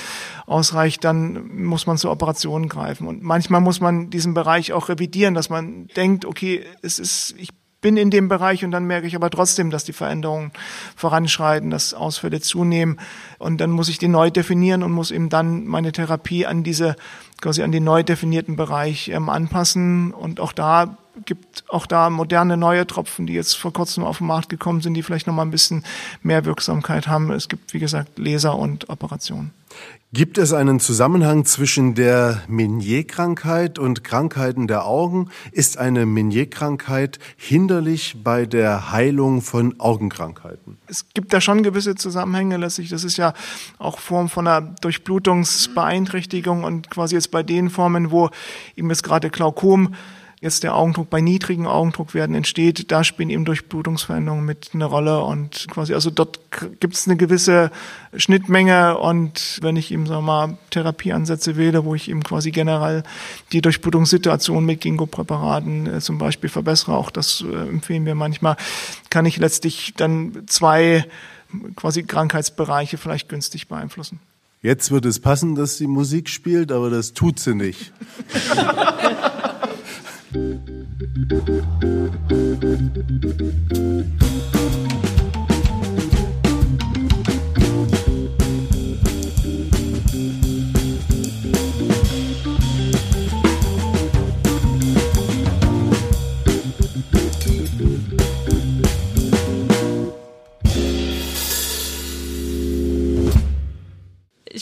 ausreicht, dann muss man zur Operation greifen. Und manchmal muss man diesen Bereich auch revidieren, dass man denkt, okay, es ist, ich bin in dem Bereich und dann merke ich aber trotzdem, dass die Veränderungen voranschreiten, dass Ausfälle zunehmen und dann muss ich die neu definieren und muss eben dann meine Therapie an diese quasi an den neu definierten Bereich ähm, anpassen und auch da gibt auch da moderne neue Tropfen, die jetzt vor kurzem auf den Markt gekommen sind, die vielleicht noch mal ein bisschen mehr Wirksamkeit haben. Es gibt, wie gesagt, Laser und Operationen. Gibt es einen Zusammenhang zwischen der Menier-Krankheit und Krankheiten der Augen? Ist eine Menier-Krankheit hinderlich bei der Heilung von Augenkrankheiten? Es gibt da schon gewisse Zusammenhänge letztlich. Das ist ja auch Form von einer Durchblutungsbeeinträchtigung und quasi jetzt bei den Formen, wo eben jetzt gerade Glaukom jetzt der Augendruck bei niedrigen Augendruckwerten entsteht, da spielen eben Durchblutungsveränderungen mit eine Rolle und quasi, also dort gibt es eine gewisse Schnittmenge und wenn ich eben, sagen wir mal, Therapieansätze wähle, wo ich eben quasi generell die Durchblutungssituation mit Ginkgo-Präparaten äh, zum Beispiel verbessere, auch das äh, empfehlen wir manchmal, kann ich letztlich dann zwei quasi Krankheitsbereiche vielleicht günstig beeinflussen. Jetzt wird es passen, dass sie Musik spielt, aber das tut sie nicht. Ich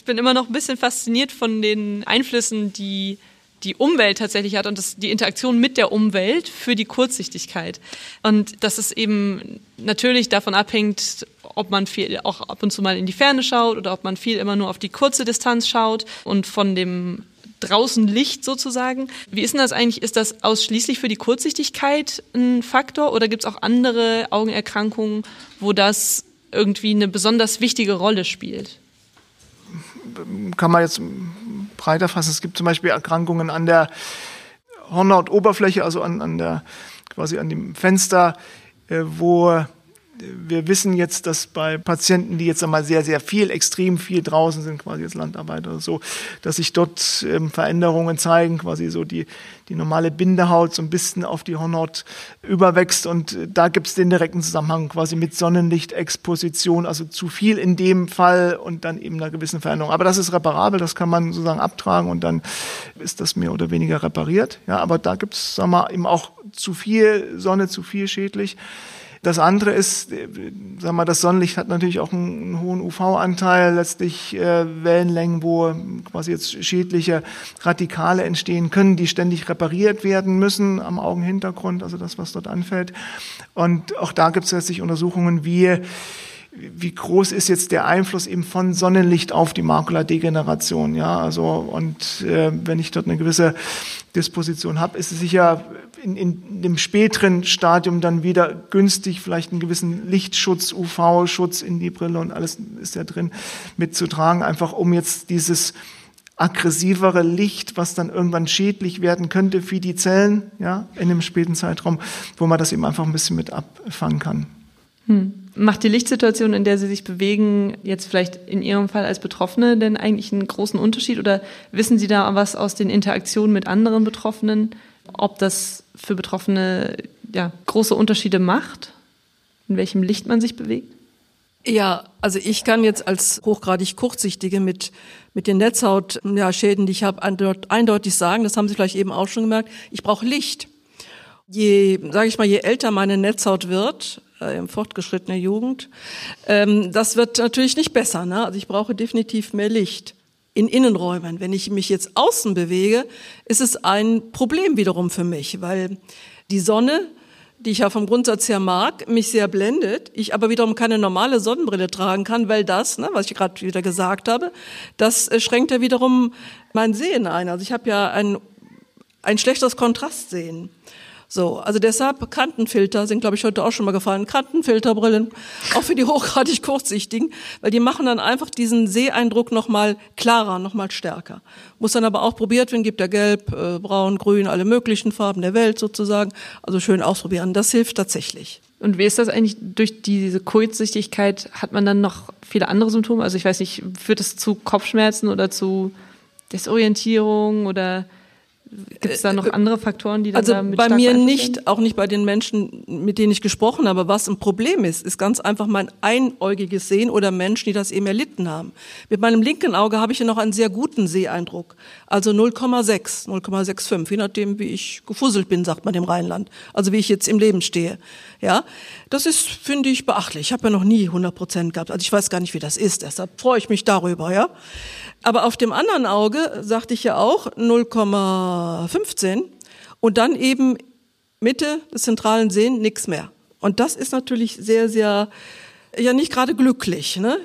bin immer noch ein bisschen fasziniert von den Einflüssen, die die Umwelt tatsächlich hat und das, die Interaktion mit der Umwelt für die Kurzsichtigkeit. Und dass es eben natürlich davon abhängt, ob man viel auch ab und zu mal in die Ferne schaut oder ob man viel immer nur auf die kurze Distanz schaut und von dem draußen Licht sozusagen. Wie ist denn das eigentlich? Ist das ausschließlich für die Kurzsichtigkeit ein Faktor oder gibt es auch andere Augenerkrankungen, wo das irgendwie eine besonders wichtige Rolle spielt? Kann man jetzt breiter fassen. Es gibt zum Beispiel Erkrankungen an der Hornhautoberfläche, also an, an der, quasi an dem Fenster, äh, wo wir wissen jetzt, dass bei Patienten, die jetzt einmal sehr, sehr viel, extrem viel draußen sind, quasi jetzt Landarbeiter oder so, dass sich dort ähm, Veränderungen zeigen, quasi so die, die normale Bindehaut so ein bisschen auf die Hornhaut überwächst und äh, da gibt es den direkten Zusammenhang quasi mit Sonnenlichtexposition, also zu viel in dem Fall und dann eben einer gewissen Veränderung. Aber das ist reparabel, das kann man sozusagen abtragen und dann ist das mehr oder weniger repariert. Ja, aber da gibt es, sagen wir mal, eben auch zu viel Sonne, zu viel schädlich. Das andere ist, äh, sag mal, das Sonnenlicht hat natürlich auch einen, einen hohen UV-Anteil, letztlich äh, Wellenlängen, wo quasi jetzt schädliche Radikale entstehen können, die ständig repariert werden müssen am Augenhintergrund, also das, was dort anfällt. Und auch da gibt es letztlich Untersuchungen, wie wie groß ist jetzt der Einfluss eben von Sonnenlicht auf die Makuladegeneration, ja, also und äh, wenn ich dort eine gewisse Disposition habe, ist es sicher in, in dem späteren Stadium dann wieder günstig, vielleicht einen gewissen Lichtschutz, UV-Schutz in die Brille und alles ist ja drin mitzutragen, einfach um jetzt dieses aggressivere Licht, was dann irgendwann schädlich werden könnte für die Zellen, ja, in dem späten Zeitraum, wo man das eben einfach ein bisschen mit abfangen kann. Hm. Macht die Lichtsituation, in der Sie sich bewegen, jetzt vielleicht in Ihrem Fall als Betroffene denn eigentlich einen großen Unterschied oder wissen Sie da was aus den Interaktionen mit anderen Betroffenen, ob das für Betroffene ja, große Unterschiede macht, in welchem Licht man sich bewegt? Ja, also ich kann jetzt als hochgradig Kurzsichtige mit, mit den Netzhautschäden, ja, Schäden, die ich habe, eindeutig sagen, das haben Sie vielleicht eben auch schon gemerkt, ich brauche Licht. Je, sage ich mal, je älter meine Netzhaut wird, äh, im fortgeschrittenen Jugend, ähm, das wird natürlich nicht besser. Ne? Also ich brauche definitiv mehr Licht in Innenräumen. Wenn ich mich jetzt außen bewege, ist es ein Problem wiederum für mich, weil die Sonne, die ich ja vom Grundsatz her mag, mich sehr blendet, ich aber wiederum keine normale Sonnenbrille tragen kann, weil das, ne, was ich gerade wieder gesagt habe, das äh, schränkt ja wiederum mein Sehen ein. Also ich habe ja ein, ein schlechtes Kontrastsehen. So, also deshalb Kantenfilter sind, glaube ich, heute auch schon mal gefallen. Kantenfilterbrillen, auch für die hochgradig kurzsichtigen, weil die machen dann einfach diesen Seeeindruck nochmal klarer, nochmal stärker. Muss dann aber auch probiert werden, gibt ja gelb, äh, braun, grün, alle möglichen Farben der Welt sozusagen. Also schön ausprobieren, das hilft tatsächlich. Und wie ist das eigentlich durch diese Kurzsichtigkeit? Hat man dann noch viele andere Symptome? Also ich weiß nicht, führt es zu Kopfschmerzen oder zu Desorientierung oder Gibt es da noch andere Faktoren, die dann also da mit bei mir nicht, auch nicht bei den Menschen, mit denen ich gesprochen habe. Was ein Problem ist, ist ganz einfach mein einäugiges Sehen oder Menschen, die das eben erlitten haben. Mit meinem linken Auge habe ich ja noch einen sehr guten Seheindruck, also 0,6, 0,65, je nachdem, wie ich gefusselt bin, sagt man im Rheinland. Also wie ich jetzt im Leben stehe. Ja, das ist, finde ich, beachtlich. Ich habe ja noch nie 100 Prozent gehabt. Also ich weiß gar nicht, wie das ist. Deshalb freue ich mich darüber. Ja. Aber auf dem anderen Auge sagte ich ja auch 0,15 und dann eben Mitte des zentralen Sehen nichts mehr. Und das ist natürlich sehr, sehr, ja nicht gerade glücklich. Ne?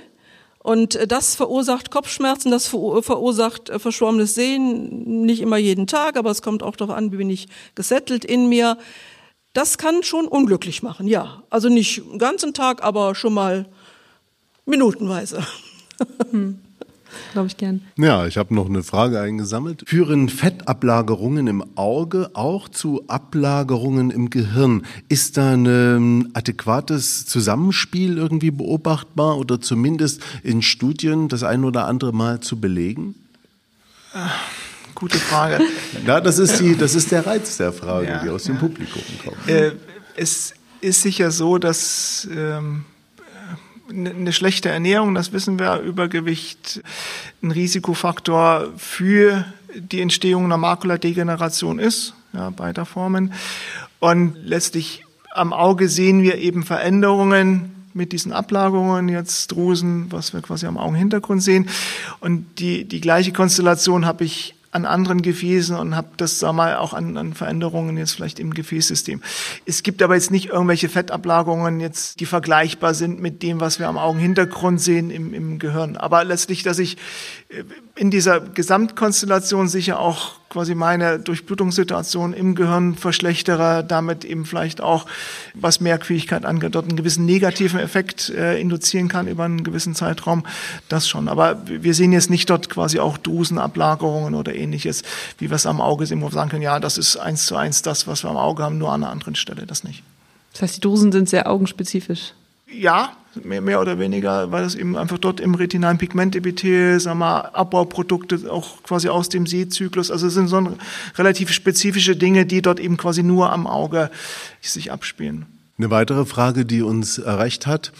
Und äh, das verursacht Kopfschmerzen, das verursacht äh, verschwommenes Sehen, nicht immer jeden Tag, aber es kommt auch darauf an, wie bin ich gesettelt in mir. Das kann schon unglücklich machen, ja. Also nicht den ganzen Tag, aber schon mal minutenweise. Hm. Glaube ich gern. Ja, ich habe noch eine Frage eingesammelt. Führen Fettablagerungen im Auge auch zu Ablagerungen im Gehirn? Ist da ein ähm, adäquates Zusammenspiel irgendwie beobachtbar oder zumindest in Studien das ein oder andere Mal zu belegen? Gute Frage. Na, das ist, die, das ist der Reiz der Frage, ja, die aus ja. dem Publikum kommt. Äh, es ist sicher so, dass ähm, eine schlechte Ernährung, das wissen wir, Übergewicht, ein Risikofaktor für die Entstehung einer Makuladegeneration ist, ja, beider Formen. Und letztlich am Auge sehen wir eben Veränderungen mit diesen Ablagerungen, jetzt Drusen, was wir quasi am Augenhintergrund sehen. Und die, die gleiche Konstellation habe ich an anderen Gefäßen und habe das sag mal auch an, an Veränderungen jetzt vielleicht im Gefäßsystem. Es gibt aber jetzt nicht irgendwelche Fettablagerungen jetzt, die vergleichbar sind mit dem, was wir am Augenhintergrund sehen im, im Gehirn. Aber letztlich, dass ich äh, in dieser Gesamtkonstellation sicher auch quasi meine Durchblutungssituation im Gehirn verschlechtere, damit eben vielleicht auch, was Merkfähigkeit angeht, dort einen gewissen negativen Effekt äh, induzieren kann über einen gewissen Zeitraum, das schon. Aber wir sehen jetzt nicht dort quasi auch Drusenablagerungen oder ähnliches, wie wir es am Auge sehen, wo wir sagen können, ja, das ist eins zu eins das, was wir am Auge haben, nur an einer anderen Stelle, das nicht. Das heißt, die Drusen sind sehr augenspezifisch. Ja, mehr, mehr oder weniger, weil das eben einfach dort im retinalen Pigmentepithel, sagen wir, Abbauprodukte auch quasi aus dem Sehzyklus, also es sind so relativ spezifische Dinge, die dort eben quasi nur am Auge sich abspielen. Eine weitere Frage, die uns erreicht hat.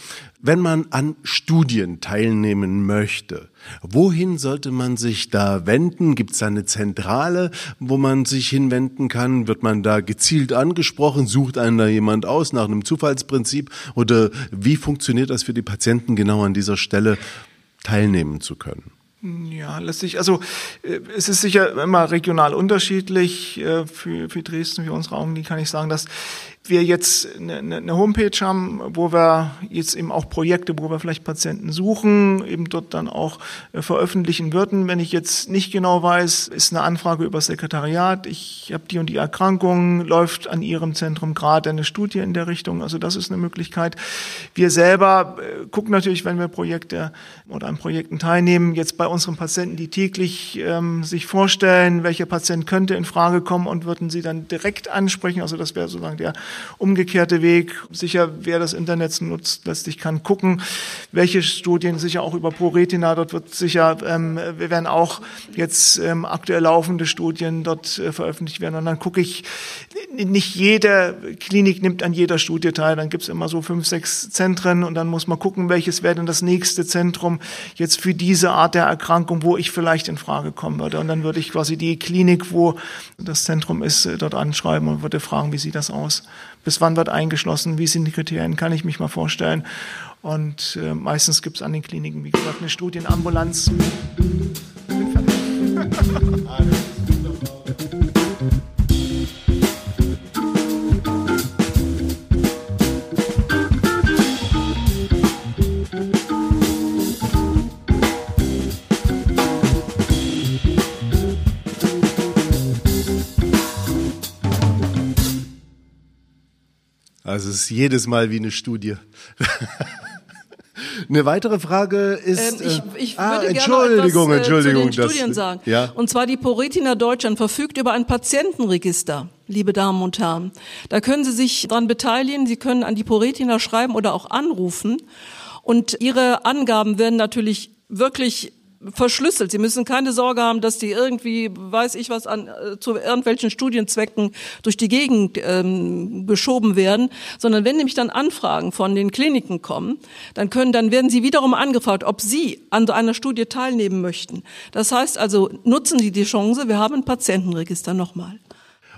Wenn man an Studien teilnehmen möchte, wohin sollte man sich da wenden? Gibt es eine Zentrale, wo man sich hinwenden kann? Wird man da gezielt angesprochen? Sucht einen da jemand aus nach einem Zufallsprinzip? Oder wie funktioniert das für die Patienten genau an dieser Stelle teilnehmen zu können? Ja, letztlich, also äh, es ist sicher immer regional unterschiedlich. Äh, für, für Dresden, für unsere Augen, die kann ich sagen, dass wir jetzt eine, eine Homepage haben, wo wir jetzt eben auch Projekte, wo wir vielleicht Patienten suchen, eben dort dann auch äh, veröffentlichen würden. Wenn ich jetzt nicht genau weiß, ist eine Anfrage über das Sekretariat, ich habe die und die Erkrankung, läuft an Ihrem Zentrum gerade eine Studie in der Richtung. Also das ist eine Möglichkeit. Wir selber äh, gucken natürlich, wenn wir Projekte oder an Projekten teilnehmen, jetzt bei unseren Patienten, die täglich ähm, sich vorstellen, welcher Patient könnte in Frage kommen und würden sie dann direkt ansprechen. Also das wäre sozusagen der umgekehrte Weg. Sicher, wer das Internet nutzt, letztlich kann gucken, welche Studien sicher auch über ProRetina, dort wird sicher, ähm, wir werden auch jetzt ähm, aktuell laufende Studien dort äh, veröffentlicht werden. Und dann gucke ich, nicht jede Klinik nimmt an jeder Studie teil. Dann gibt es immer so fünf, sechs Zentren und dann muss man gucken, welches wäre denn das nächste Zentrum jetzt für diese Art der Erkrankung, wo ich vielleicht in Frage kommen würde. Und dann würde ich quasi die Klinik, wo das Zentrum ist, äh, dort anschreiben und würde fragen, wie sieht das aus? Bis wann wird eingeschlossen, wie sind die Kriterien, kann ich mich mal vorstellen. Und äh, meistens gibt es an den Kliniken, wie gesagt, eine Studienambulanz. Bin Also es ist jedes Mal wie eine Studie. Eine weitere Frage ist. Ähm, ich, ich äh, ah, Entschuldigung, etwas, äh, Entschuldigung. Zu den Studien das, sagen. Ja. Und zwar die Poretina Deutschland verfügt über ein Patientenregister, liebe Damen und Herren. Da können Sie sich dran beteiligen. Sie können an die Poretina schreiben oder auch anrufen. Und Ihre Angaben werden natürlich wirklich verschlüsselt. Sie müssen keine Sorge haben, dass die irgendwie, weiß ich was, an, äh, zu irgendwelchen Studienzwecken durch die Gegend ähm, geschoben werden, sondern wenn nämlich dann Anfragen von den Kliniken kommen, dann können, dann werden sie wiederum angefragt, ob sie an so einer Studie teilnehmen möchten. Das heißt also, nutzen Sie die Chance, wir haben ein Patientenregister nochmal.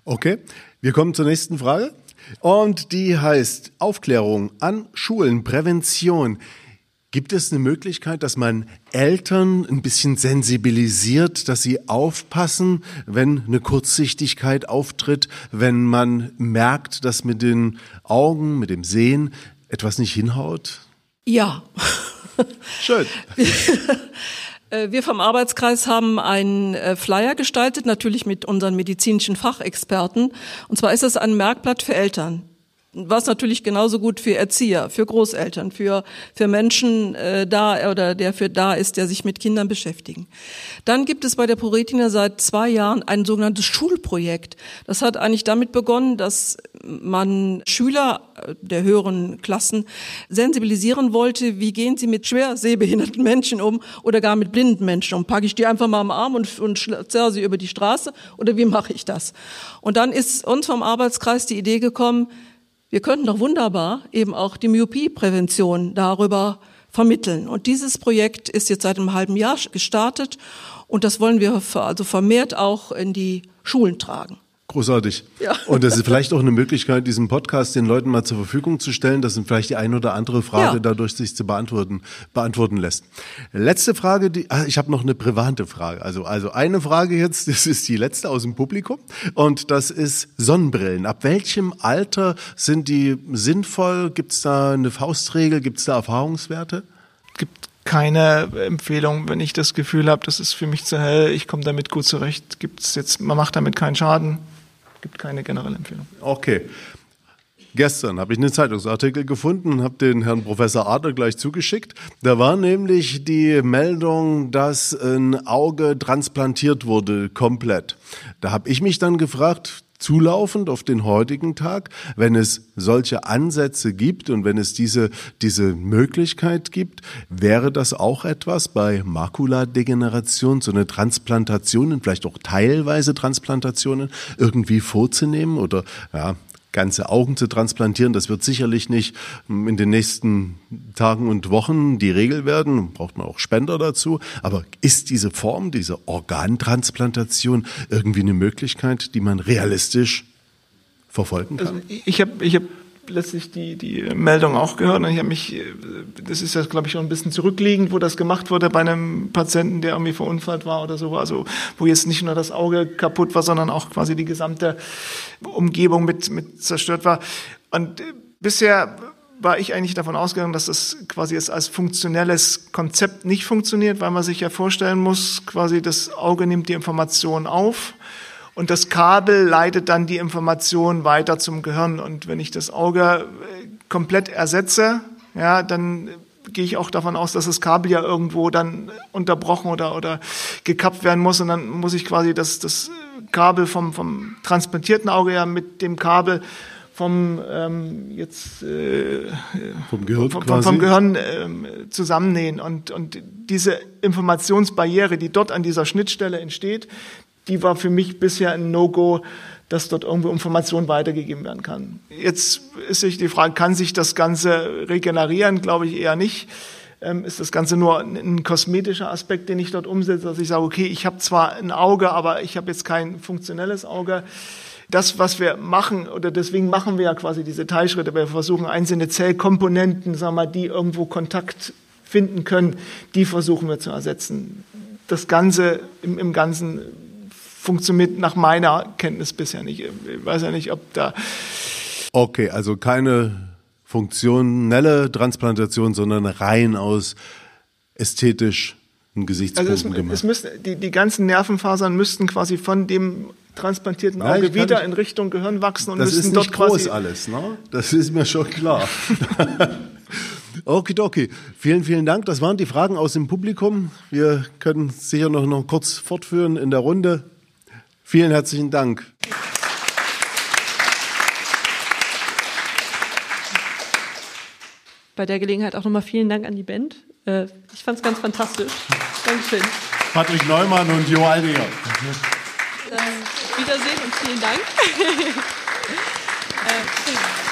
Okay, wir kommen zur nächsten Frage. Und die heißt Aufklärung an Schulen, Prävention. Gibt es eine Möglichkeit, dass man Eltern ein bisschen sensibilisiert, dass sie aufpassen, wenn eine Kurzsichtigkeit auftritt, wenn man merkt, dass mit den Augen, mit dem Sehen etwas nicht hinhaut? Ja. Schön. Äh, wir vom Arbeitskreis haben einen äh, Flyer gestaltet, natürlich mit unseren medizinischen Fachexperten. Und zwar ist es ein Merkblatt für Eltern was natürlich genauso gut für Erzieher, für Großeltern, für, für Menschen äh, da oder der für da ist, der sich mit Kindern beschäftigen. Dann gibt es bei der Proretina seit zwei Jahren ein sogenanntes Schulprojekt. Das hat eigentlich damit begonnen, dass man Schüler äh, der höheren Klassen sensibilisieren wollte, wie gehen sie mit schwer sehbehinderten Menschen um oder gar mit blinden Menschen um. Packe ich die einfach mal am Arm und, und zerre sie über die Straße oder wie mache ich das? Und dann ist uns vom Arbeitskreis die Idee gekommen, wir könnten doch wunderbar eben auch die Myopie-Prävention darüber vermitteln. Und dieses Projekt ist jetzt seit einem halben Jahr gestartet und das wollen wir also vermehrt auch in die Schulen tragen. Großartig. Ja. Und das ist vielleicht auch eine Möglichkeit, diesen Podcast den Leuten mal zur Verfügung zu stellen, dass vielleicht die eine oder andere Frage ja. dadurch sich zu beantworten, beantworten lässt. Letzte Frage, die, ah, ich habe noch eine private Frage. Also, also eine Frage jetzt, das ist die letzte aus dem Publikum. Und das ist Sonnenbrillen. Ab welchem Alter sind die sinnvoll? Gibt es da eine Faustregel? Gibt es da Erfahrungswerte? Gibt keine Empfehlung, wenn ich das Gefühl habe, das ist für mich zu hell, ich komme damit gut zurecht, gibt's jetzt, man macht damit keinen Schaden gibt keine generelle Empfehlung. Okay. Gestern habe ich einen Zeitungsartikel gefunden und habe den Herrn Professor Adler gleich zugeschickt. Da war nämlich die Meldung, dass ein Auge transplantiert wurde, komplett. Da habe ich mich dann gefragt, zulaufend auf den heutigen Tag, wenn es solche Ansätze gibt und wenn es diese, diese Möglichkeit gibt, wäre das auch etwas bei Makuladegeneration, so eine Transplantation, vielleicht auch teilweise Transplantationen irgendwie vorzunehmen oder ja, ganze Augen zu transplantieren, das wird sicherlich nicht in den nächsten Tagen und Wochen die Regel werden. Braucht man auch Spender dazu. Aber ist diese Form, diese Organtransplantation irgendwie eine Möglichkeit, die man realistisch verfolgen kann? Also ich habe ich hab letztlich die, die Meldung auch gehört und ich habe mich, das ist ja glaube ich schon ein bisschen zurückliegend, wo das gemacht wurde bei einem Patienten, der irgendwie verunfallt war oder so, also wo jetzt nicht nur das Auge kaputt war, sondern auch quasi die gesamte Umgebung mit, mit zerstört war. Und bisher war ich eigentlich davon ausgegangen, dass das quasi jetzt als funktionelles Konzept nicht funktioniert, weil man sich ja vorstellen muss, quasi das Auge nimmt die Information auf und das Kabel leitet dann die Information weiter zum Gehirn. Und wenn ich das Auge äh, komplett ersetze, ja, dann gehe ich auch davon aus, dass das Kabel ja irgendwo dann unterbrochen oder, oder gekappt werden muss. Und dann muss ich quasi das, das Kabel vom, vom transplantierten Auge ja mit dem Kabel vom ähm, jetzt äh, vom Gehirn, vom, vom, vom Gehirn ähm, zusammennähen und und diese Informationsbarriere, die dort an dieser Schnittstelle entsteht, die war für mich bisher ein No-Go, dass dort irgendwo Information weitergegeben werden kann. Jetzt ist sich die Frage, kann sich das Ganze regenerieren? Glaube ich eher nicht. Ähm, ist das Ganze nur ein, ein, kosmetischer Aspekt, den ich dort umsetze, dass ich sage, okay, ich habe zwar ein Auge, aber ich habe jetzt kein funktionelles Auge. Das, was wir machen, oder deswegen machen wir ja quasi diese Teilschritte, wir versuchen einzelne Zellkomponenten, sagen wir mal, die irgendwo Kontakt finden können, die versuchen wir zu ersetzen. Das Ganze im, im Ganzen funktioniert nach meiner Kenntnis bisher nicht. Ich weiß ja nicht, ob da. Okay, also keine funktionelle Transplantation, sondern rein aus ästhetisch Gesichtspunkten also es, gemacht. Es müssten, die, die ganzen Nervenfasern müssten quasi von dem transplantierten Auge ja, wieder in Richtung Gehirn wachsen und das müssten ist dort nicht quasi groß alles, ne? Das ist mir schon klar. Okidoki. Vielen, vielen Dank. Das waren die Fragen aus dem Publikum. Wir können sicher noch, noch kurz fortführen in der Runde. Vielen herzlichen Dank. Bei der Gelegenheit auch nochmal vielen Dank an die Band. Äh, ich fand es ganz fantastisch. Dankeschön. Patrick Neumann und Jo Aldinger. Dann Wiedersehen und vielen Dank. Äh,